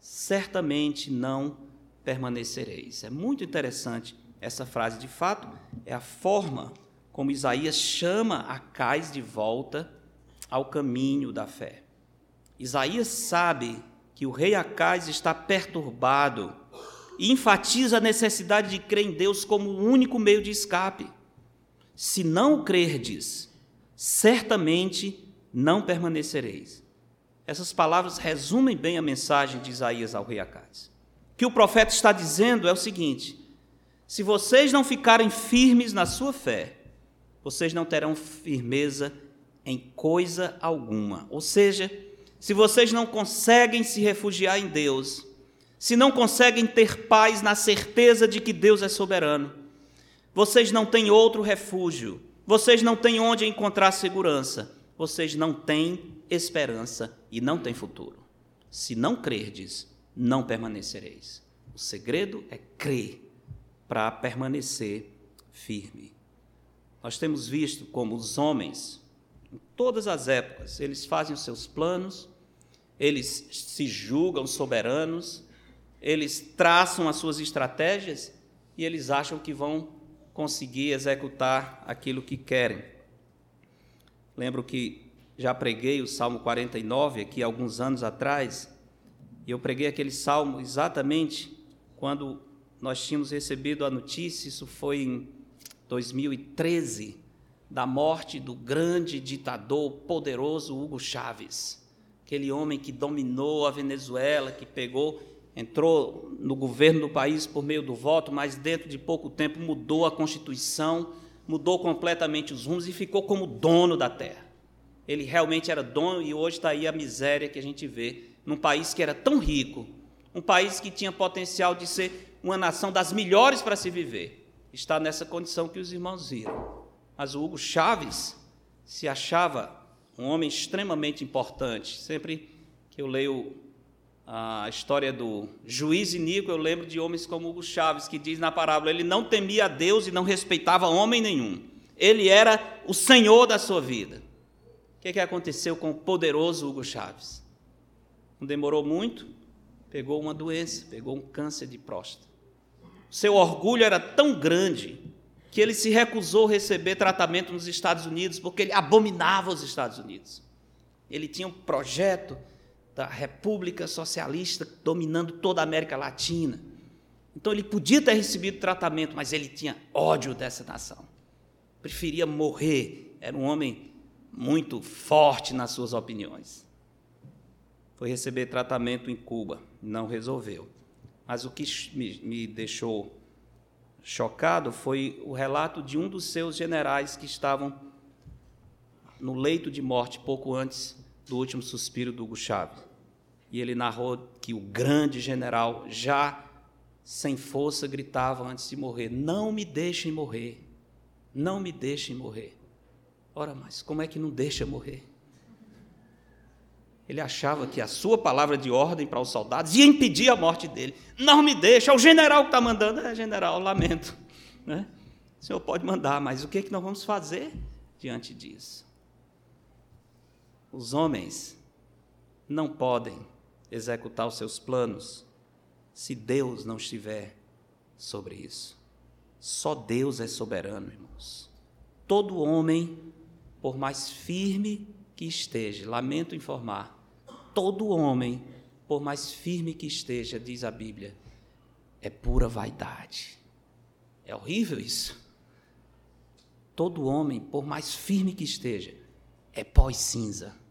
certamente não permanecereis. É muito interessante essa frase, de fato, é a forma como Isaías chama Acais de volta ao caminho da fé. Isaías sabe que o rei Acais está perturbado e enfatiza a necessidade de crer em Deus como o único meio de escape. Se não crerdes, certamente não permanecereis. Essas palavras resumem bem a mensagem de Isaías ao rei Acaz. O que o profeta está dizendo é o seguinte: se vocês não ficarem firmes na sua fé, vocês não terão firmeza em coisa alguma. Ou seja, se vocês não conseguem se refugiar em Deus, se não conseguem ter paz na certeza de que Deus é soberano. Vocês não têm outro refúgio, vocês não têm onde encontrar segurança, vocês não têm esperança e não têm futuro. Se não crerdes, não permanecereis. O segredo é crer para permanecer firme. Nós temos visto como os homens, em todas as épocas, eles fazem os seus planos, eles se julgam soberanos, eles traçam as suas estratégias e eles acham que vão conseguir executar aquilo que querem. Lembro que já preguei o Salmo 49 aqui alguns anos atrás, e eu preguei aquele salmo exatamente quando nós tínhamos recebido a notícia, isso foi em 2013, da morte do grande ditador poderoso Hugo Chávez, aquele homem que dominou a Venezuela, que pegou entrou no governo do país por meio do voto, mas dentro de pouco tempo mudou a Constituição, mudou completamente os rumos e ficou como dono da terra. Ele realmente era dono e hoje está aí a miséria que a gente vê num país que era tão rico, um país que tinha potencial de ser uma nação das melhores para se viver. Está nessa condição que os irmãos viram. Mas o Hugo Chaves se achava um homem extremamente importante. Sempre que eu leio a história do juiz Inico, eu lembro de homens como Hugo Chaves, que diz na parábola: ele não temia a Deus e não respeitava homem nenhum. Ele era o senhor da sua vida. O que, é que aconteceu com o poderoso Hugo Chaves? Não demorou muito, pegou uma doença, pegou um câncer de próstata. Seu orgulho era tão grande que ele se recusou a receber tratamento nos Estados Unidos porque ele abominava os Estados Unidos. Ele tinha um projeto da República Socialista dominando toda a América Latina. Então ele podia ter recebido tratamento, mas ele tinha ódio dessa nação. Preferia morrer. Era um homem muito forte nas suas opiniões. Foi receber tratamento em Cuba, não resolveu. Mas o que me, me deixou chocado foi o relato de um dos seus generais que estavam no leito de morte pouco antes do último suspiro do Hugo Chávez. E ele narrou que o grande general, já sem força, gritava antes de morrer: Não me deixem morrer, não me deixem morrer. Ora, mas como é que não deixa morrer? Ele achava que a sua palavra de ordem para os soldados ia impedir a morte dele. Não me deixa, é o general que está mandando. É, general, lamento. Né? O senhor pode mandar, mas o que, é que nós vamos fazer diante disso? Os homens não podem executar os seus planos se Deus não estiver sobre isso. Só Deus é soberano, irmãos. todo homem, por mais firme que esteja, lamento informar, todo homem, por mais firme que esteja, diz a Bíblia, é pura vaidade. É horrível isso. Todo homem, por mais firme que esteja, é pós-cinza.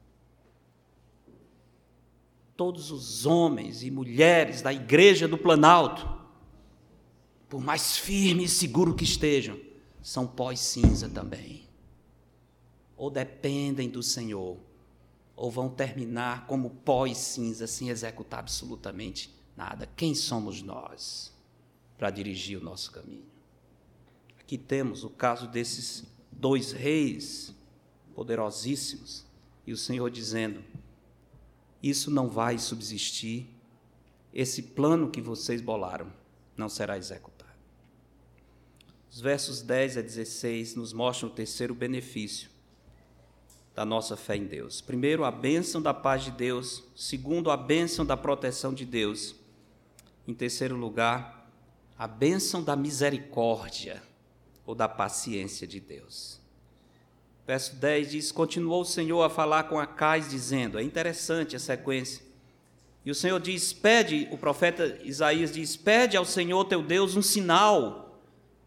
Todos os homens e mulheres da igreja do Planalto, por mais firme e seguro que estejam, são pós-cinza também. Ou dependem do Senhor, ou vão terminar como pós-cinza, sem executar absolutamente nada. Quem somos nós para dirigir o nosso caminho? Aqui temos o caso desses dois reis poderosíssimos e o Senhor dizendo: Isso não vai subsistir, esse plano que vocês bolaram não será executado. Os versos 10 a 16 nos mostram o terceiro benefício da nossa fé em Deus. Primeiro, a bênção da paz de Deus. Segundo, a bênção da proteção de Deus. Em terceiro lugar, a bênção da misericórdia ou da paciência de Deus. Verso 10 diz: Continuou o Senhor a falar com Acais, dizendo: É interessante a sequência. E o Senhor diz: Pede, o profeta Isaías diz: Pede ao Senhor teu Deus um sinal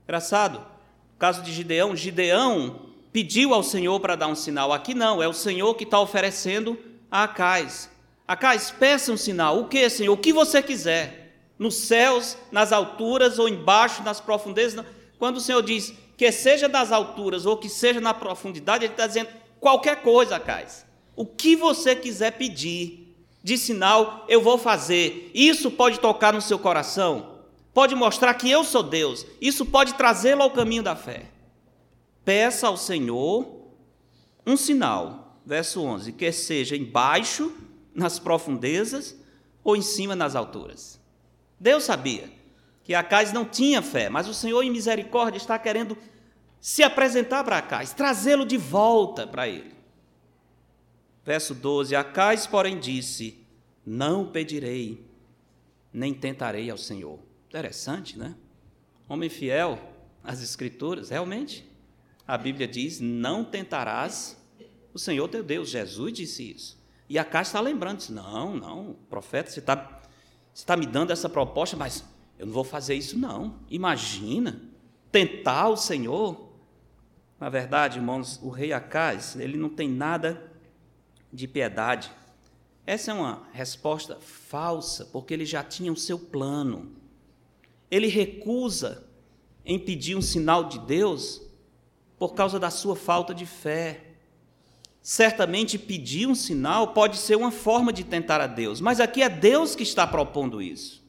Engraçado, no caso de Gideão, Gideão pediu ao Senhor para dar um sinal. Aqui não, é o Senhor que está oferecendo a Acais. Acais, peça um sinal. O que, Senhor? O que você quiser. Nos céus, nas alturas ou embaixo, nas profundezas. Quando o Senhor diz que seja das alturas ou que seja na profundidade, Ele está dizendo qualquer coisa, Acais. O que você quiser pedir de sinal, eu vou fazer. Isso pode tocar no seu coração pode mostrar que eu sou Deus, isso pode trazê-lo ao caminho da fé. Peça ao Senhor um sinal, verso 11, que seja embaixo, nas profundezas, ou em cima, nas alturas. Deus sabia que Acais não tinha fé, mas o Senhor, em misericórdia, está querendo se apresentar para Acais, trazê-lo de volta para ele. Verso 12: Acais, porém, disse: Não pedirei, nem tentarei ao Senhor. Interessante, né? Homem fiel às Escrituras, realmente. A Bíblia diz: Não tentarás o Senhor teu Deus. Jesus disse isso. E a caixa está lembrando: Não, não, profeta, você está você tá me dando essa proposta, mas eu não vou fazer isso, não. Imagina, tentar o Senhor. Na verdade, irmãos, o rei Acais, ele não tem nada de piedade. Essa é uma resposta falsa, porque ele já tinha o seu plano ele recusa em pedir um sinal de Deus por causa da sua falta de fé. Certamente pedir um sinal pode ser uma forma de tentar a Deus, mas aqui é Deus que está propondo isso.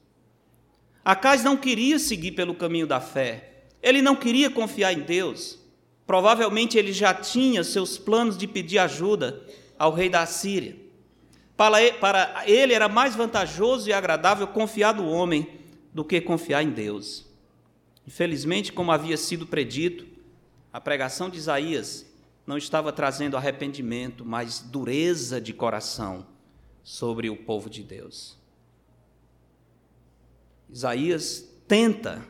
Acais não queria seguir pelo caminho da fé, ele não queria confiar em Deus. Provavelmente ele já tinha seus planos de pedir ajuda ao rei da Síria. Para ele era mais vantajoso e agradável confiar no homem do que confiar em Deus. Infelizmente, como havia sido predito, a pregação de Isaías não estava trazendo arrependimento, mas dureza de coração sobre o povo de Deus. Isaías tenta,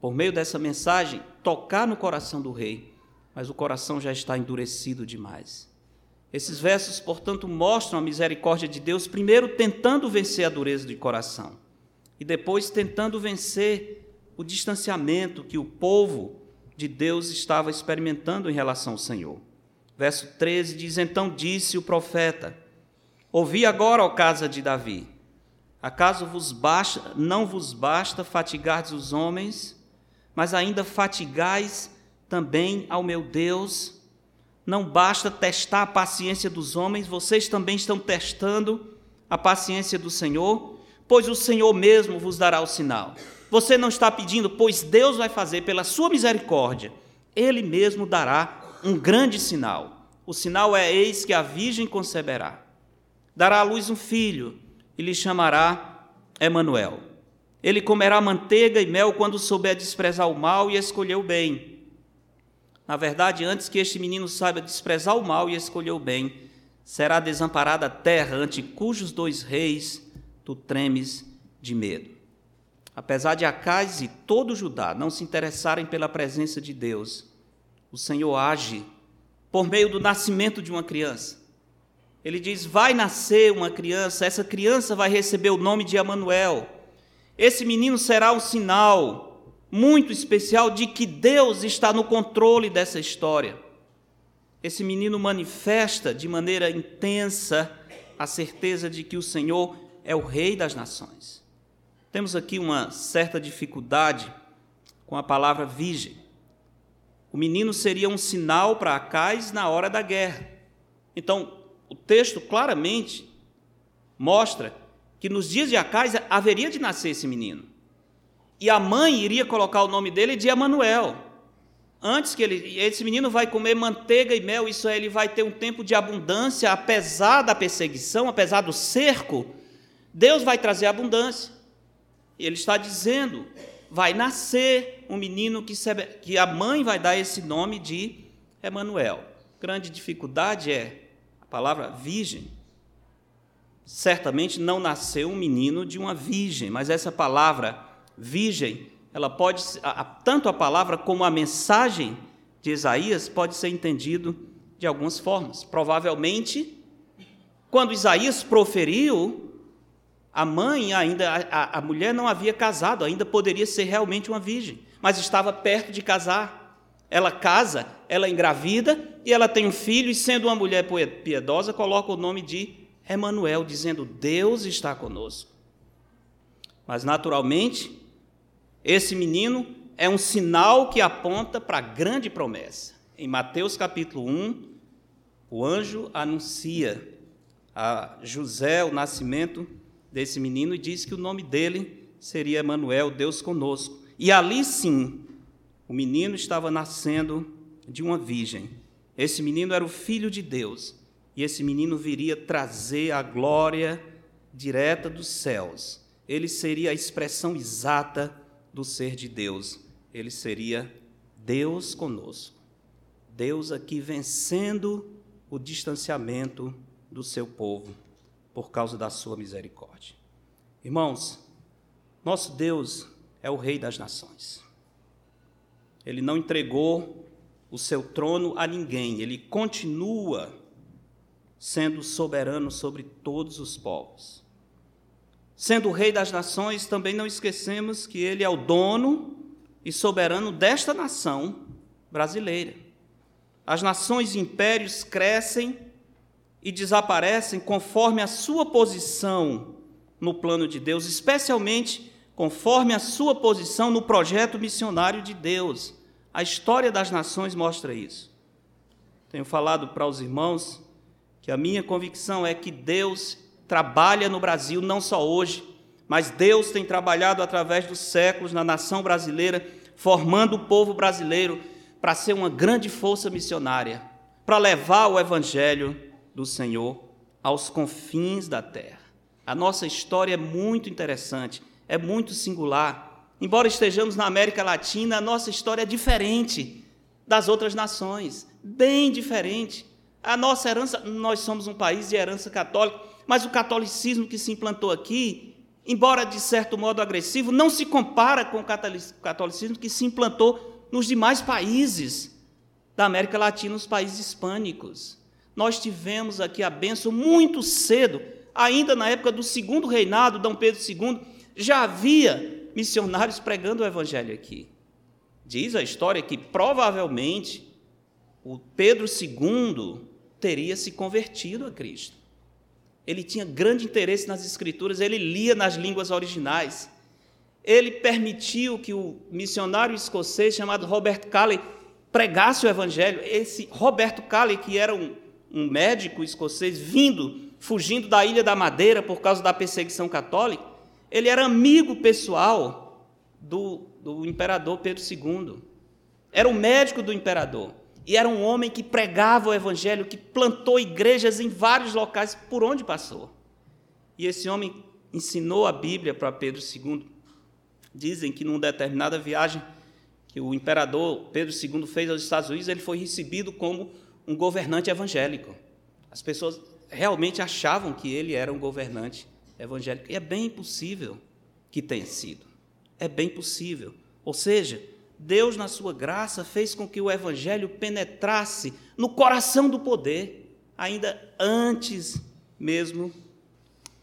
por meio dessa mensagem, tocar no coração do rei, mas o coração já está endurecido demais. Esses versos, portanto, mostram a misericórdia de Deus, primeiro tentando vencer a dureza de coração e depois tentando vencer o distanciamento que o povo de Deus estava experimentando em relação ao Senhor. Verso 13 diz: Então disse o profeta: Ouvi agora, ó casa de Davi, acaso vos basta, não vos basta fatigardes os homens, mas ainda fatigais também ao meu Deus? Não basta testar a paciência dos homens, vocês também estão testando a paciência do Senhor? pois o Senhor mesmo vos dará o sinal. Você não está pedindo, pois Deus vai fazer pela sua misericórdia. Ele mesmo dará um grande sinal. O sinal é: eis que a virgem conceberá. Dará à luz um filho e lhe chamará Emanuel. Ele comerá manteiga e mel quando souber desprezar o mal e escolher o bem. Na verdade, antes que este menino saiba desprezar o mal e escolher o bem, será desamparada a terra ante cujos dois reis tu tremes de medo. Apesar de Acais e todo Judá não se interessarem pela presença de Deus, o Senhor age por meio do nascimento de uma criança. Ele diz: Vai nascer uma criança, essa criança vai receber o nome de Emanuel. Esse menino será um sinal muito especial de que Deus está no controle dessa história. Esse menino manifesta de maneira intensa a certeza de que o Senhor é o Rei das nações. Temos aqui uma certa dificuldade com a palavra virgem. O menino seria um sinal para Acais na hora da guerra. Então, o texto claramente mostra que nos dias de Acais haveria de nascer esse menino. E a mãe iria colocar o nome dele de Emanuel. Antes que ele, esse menino vai comer manteiga e mel, isso aí ele vai ter um tempo de abundância, apesar da perseguição, apesar do cerco, Deus vai trazer abundância. Ele está dizendo, vai nascer um menino que, que a mãe vai dar esse nome de Emanuel. Grande dificuldade é palavra virgem, certamente não nasceu um menino de uma virgem, mas essa palavra virgem, ela pode tanto a palavra como a mensagem de Isaías pode ser entendido de algumas formas. Provavelmente, quando Isaías proferiu, a mãe ainda a, a mulher não havia casado, ainda poderia ser realmente uma virgem, mas estava perto de casar. Ela casa, ela engravida e ela tem um filho, e sendo uma mulher piedosa, coloca o nome de Emanuel, dizendo: Deus está conosco. Mas naturalmente, esse menino é um sinal que aponta para a grande promessa. Em Mateus capítulo 1, o anjo anuncia a José o nascimento desse menino e diz que o nome dele seria Emanuel, Deus conosco. E ali sim, o menino estava nascendo de uma virgem. Esse menino era o filho de Deus. E esse menino viria trazer a glória direta dos céus. Ele seria a expressão exata do ser de Deus. Ele seria Deus conosco. Deus aqui vencendo o distanciamento do seu povo por causa da sua misericórdia. Irmãos, nosso Deus é o Rei das nações. Ele não entregou o seu trono a ninguém, ele continua sendo soberano sobre todos os povos. Sendo o rei das nações, também não esquecemos que ele é o dono e soberano desta nação brasileira. As nações e impérios crescem e desaparecem conforme a sua posição no plano de Deus, especialmente conforme a sua posição no projeto missionário de Deus. A história das nações mostra isso. Tenho falado para os irmãos que a minha convicção é que Deus trabalha no Brasil não só hoje, mas Deus tem trabalhado através dos séculos na nação brasileira, formando o povo brasileiro para ser uma grande força missionária, para levar o evangelho do Senhor aos confins da terra. A nossa história é muito interessante é muito singular. Embora estejamos na América Latina, a nossa história é diferente das outras nações, bem diferente. A nossa herança, nós somos um país de herança católica, mas o catolicismo que se implantou aqui, embora de certo modo agressivo, não se compara com o catolicismo que se implantou nos demais países da América Latina, os países hispânicos. Nós tivemos aqui a benção muito cedo, ainda na época do segundo reinado, Dom Pedro II, já havia missionários pregando o evangelho aqui. Diz a história que provavelmente o Pedro II teria se convertido a Cristo. Ele tinha grande interesse nas escrituras, ele lia nas línguas originais. Ele permitiu que o missionário escocês chamado Robert Calley pregasse o evangelho. Esse Roberto Calley, que era um, um médico escocês vindo, fugindo da Ilha da Madeira por causa da perseguição católica, ele era amigo pessoal do, do imperador Pedro II. Era o médico do imperador. E era um homem que pregava o evangelho, que plantou igrejas em vários locais por onde passou. E esse homem ensinou a Bíblia para Pedro II. Dizem que numa determinada viagem que o imperador Pedro II fez aos Estados Unidos, ele foi recebido como um governante evangélico. As pessoas realmente achavam que ele era um governante evangélico. E é bem possível que tenha sido. É bem possível. Ou seja, Deus, na sua graça, fez com que o Evangelho penetrasse no coração do poder, ainda antes mesmo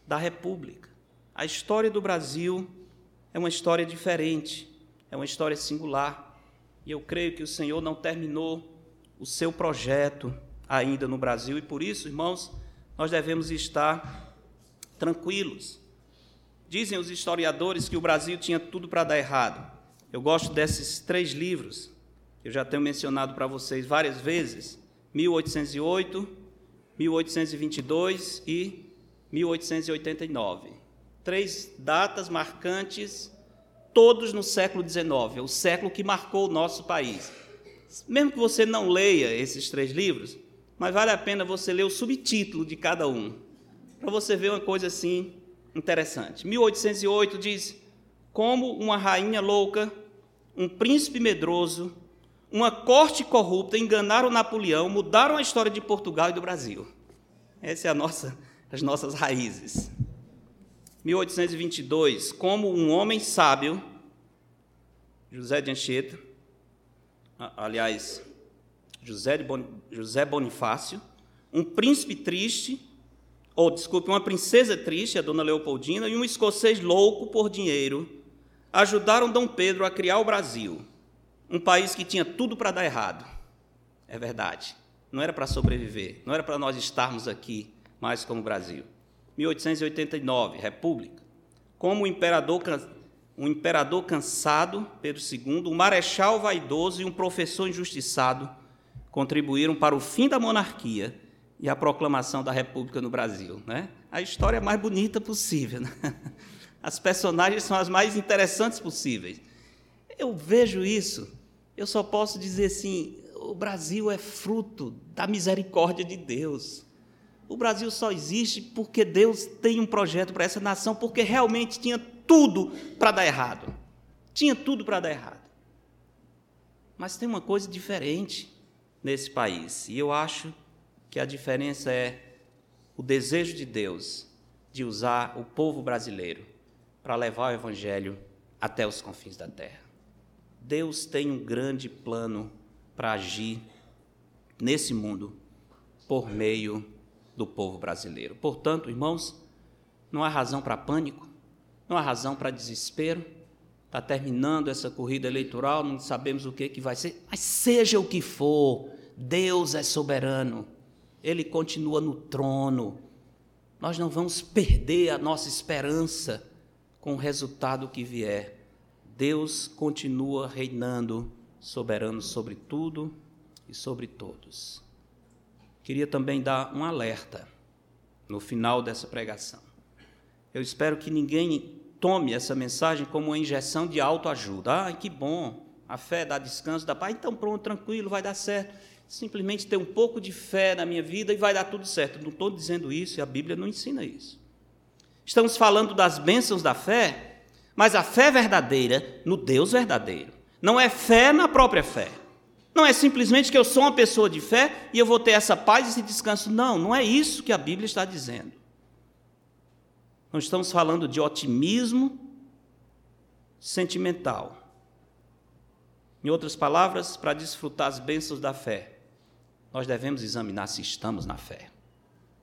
da República. A história do Brasil é uma história diferente, é uma história singular. E eu creio que o Senhor não terminou o seu projeto ainda no Brasil e por isso, irmãos, nós devemos estar tranquilos. Dizem os historiadores que o Brasil tinha tudo para dar errado. Eu gosto desses três livros, que eu já tenho mencionado para vocês várias vezes: 1808, 1822 e 1889. Três datas marcantes, todos no século XIX, é o século que marcou o nosso país. Mesmo que você não leia esses três livros, mas vale a pena você ler o subtítulo de cada um, para você ver uma coisa assim interessante. 1808 diz como uma rainha louca, um príncipe medroso, uma corte corrupta enganaram Napoleão, mudaram a história de Portugal e do Brasil. Essa é a nossa, as nossas raízes. 1822, como um homem sábio, José de Anchieta, aliás, José Bonifácio, um príncipe triste, ou desculpe, uma princesa triste, a dona Leopoldina, e um escocês louco por dinheiro, ajudaram Dom Pedro a criar o Brasil, um país que tinha tudo para dar errado. É verdade. Não era para sobreviver, não era para nós estarmos aqui mais como Brasil. 1889, República. Como o imperador, um imperador cansado, Pedro II, um marechal vaidoso e um professor injustiçado contribuíram para o fim da monarquia e a proclamação da República no Brasil. Né? A história mais bonita possível. Né? As personagens são as mais interessantes possíveis. Eu vejo isso, eu só posso dizer assim: o Brasil é fruto da misericórdia de Deus. O Brasil só existe porque Deus tem um projeto para essa nação, porque realmente tinha tudo para dar errado. Tinha tudo para dar errado. Mas tem uma coisa diferente nesse país, e eu acho que a diferença é o desejo de Deus de usar o povo brasileiro para levar o Evangelho até os confins da terra. Deus tem um grande plano para agir nesse mundo por meio do povo brasileiro. Portanto, irmãos, não há razão para pânico, não há razão para desespero. Está terminando essa corrida eleitoral, não sabemos o que, que vai ser, mas seja o que for, Deus é soberano, Ele continua no trono. Nós não vamos perder a nossa esperança com o resultado que vier. Deus continua reinando soberano sobre tudo e sobre todos. Queria também dar um alerta no final dessa pregação. Eu espero que ninguém tome essa mensagem como uma injeção de autoajuda. Ah, que bom, a fé dá descanso, dá paz, então pronto, tranquilo, vai dar certo. Simplesmente ter um pouco de fé na minha vida e vai dar tudo certo. Não estou dizendo isso e a Bíblia não ensina isso. Estamos falando das bênçãos da fé, mas a fé verdadeira no Deus verdadeiro. Não é fé na própria fé. Não é simplesmente que eu sou uma pessoa de fé e eu vou ter essa paz e esse descanso. Não, não é isso que a Bíblia está dizendo. Nós estamos falando de otimismo sentimental. Em outras palavras, para desfrutar as bênçãos da fé, nós devemos examinar se estamos na fé.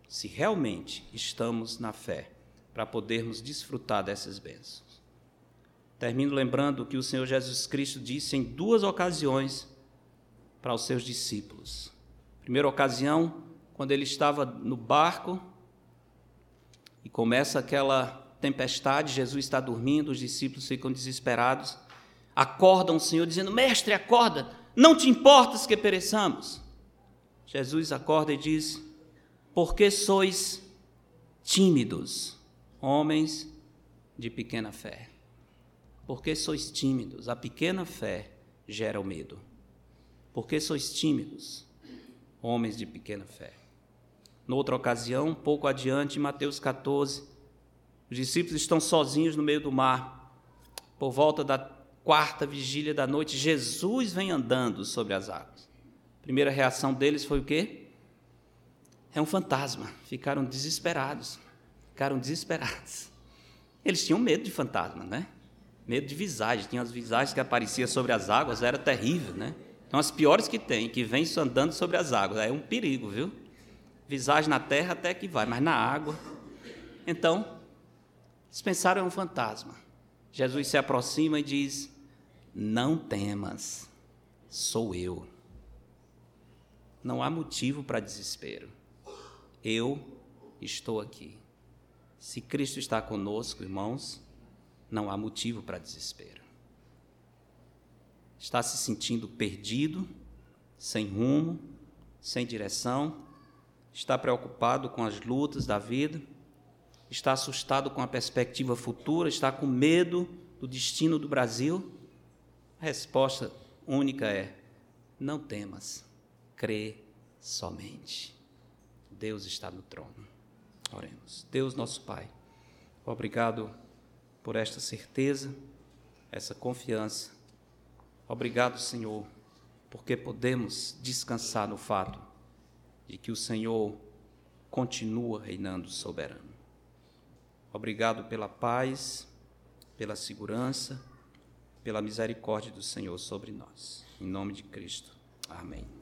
Se realmente estamos na fé para podermos desfrutar dessas bênçãos. Termino lembrando que o Senhor Jesus Cristo disse em duas ocasiões para os seus discípulos. Primeira ocasião, quando ele estava no barco e começa aquela tempestade, Jesus está dormindo, os discípulos ficam desesperados, acordam o Senhor dizendo: Mestre, acorda, não te importas que pereçamos. Jesus acorda e diz: Por que sois tímidos? homens de pequena fé. Porque sois tímidos? A pequena fé gera o medo. Porque sois tímidos? Homens de pequena fé. Noutra ocasião, pouco adiante, em Mateus 14, os discípulos estão sozinhos no meio do mar. Por volta da quarta vigília da noite, Jesus vem andando sobre as águas. Primeira reação deles foi o quê? É um fantasma. Ficaram desesperados ficaram desesperados. Eles tinham medo de fantasma, né? Medo de visagem. Tinha as visagens que apareciam sobre as águas, era terrível, né? Então, as piores que tem, que vem andando sobre as águas. É um perigo, viu? Visagem na terra até que vai, mas na água. Então, eles pensaram é um fantasma. Jesus se aproxima e diz: Não temas, sou eu. Não há motivo para desespero. Eu estou aqui. Se Cristo está conosco, irmãos, não há motivo para desespero. Está se sentindo perdido, sem rumo, sem direção, está preocupado com as lutas da vida, está assustado com a perspectiva futura, está com medo do destino do Brasil? A resposta única é: não temas, crê somente. Deus está no trono. Oremos. Deus, nosso Pai, obrigado por esta certeza, essa confiança. Obrigado, Senhor, porque podemos descansar no fato de que o Senhor continua reinando soberano. Obrigado pela paz, pela segurança, pela misericórdia do Senhor sobre nós. Em nome de Cristo. Amém.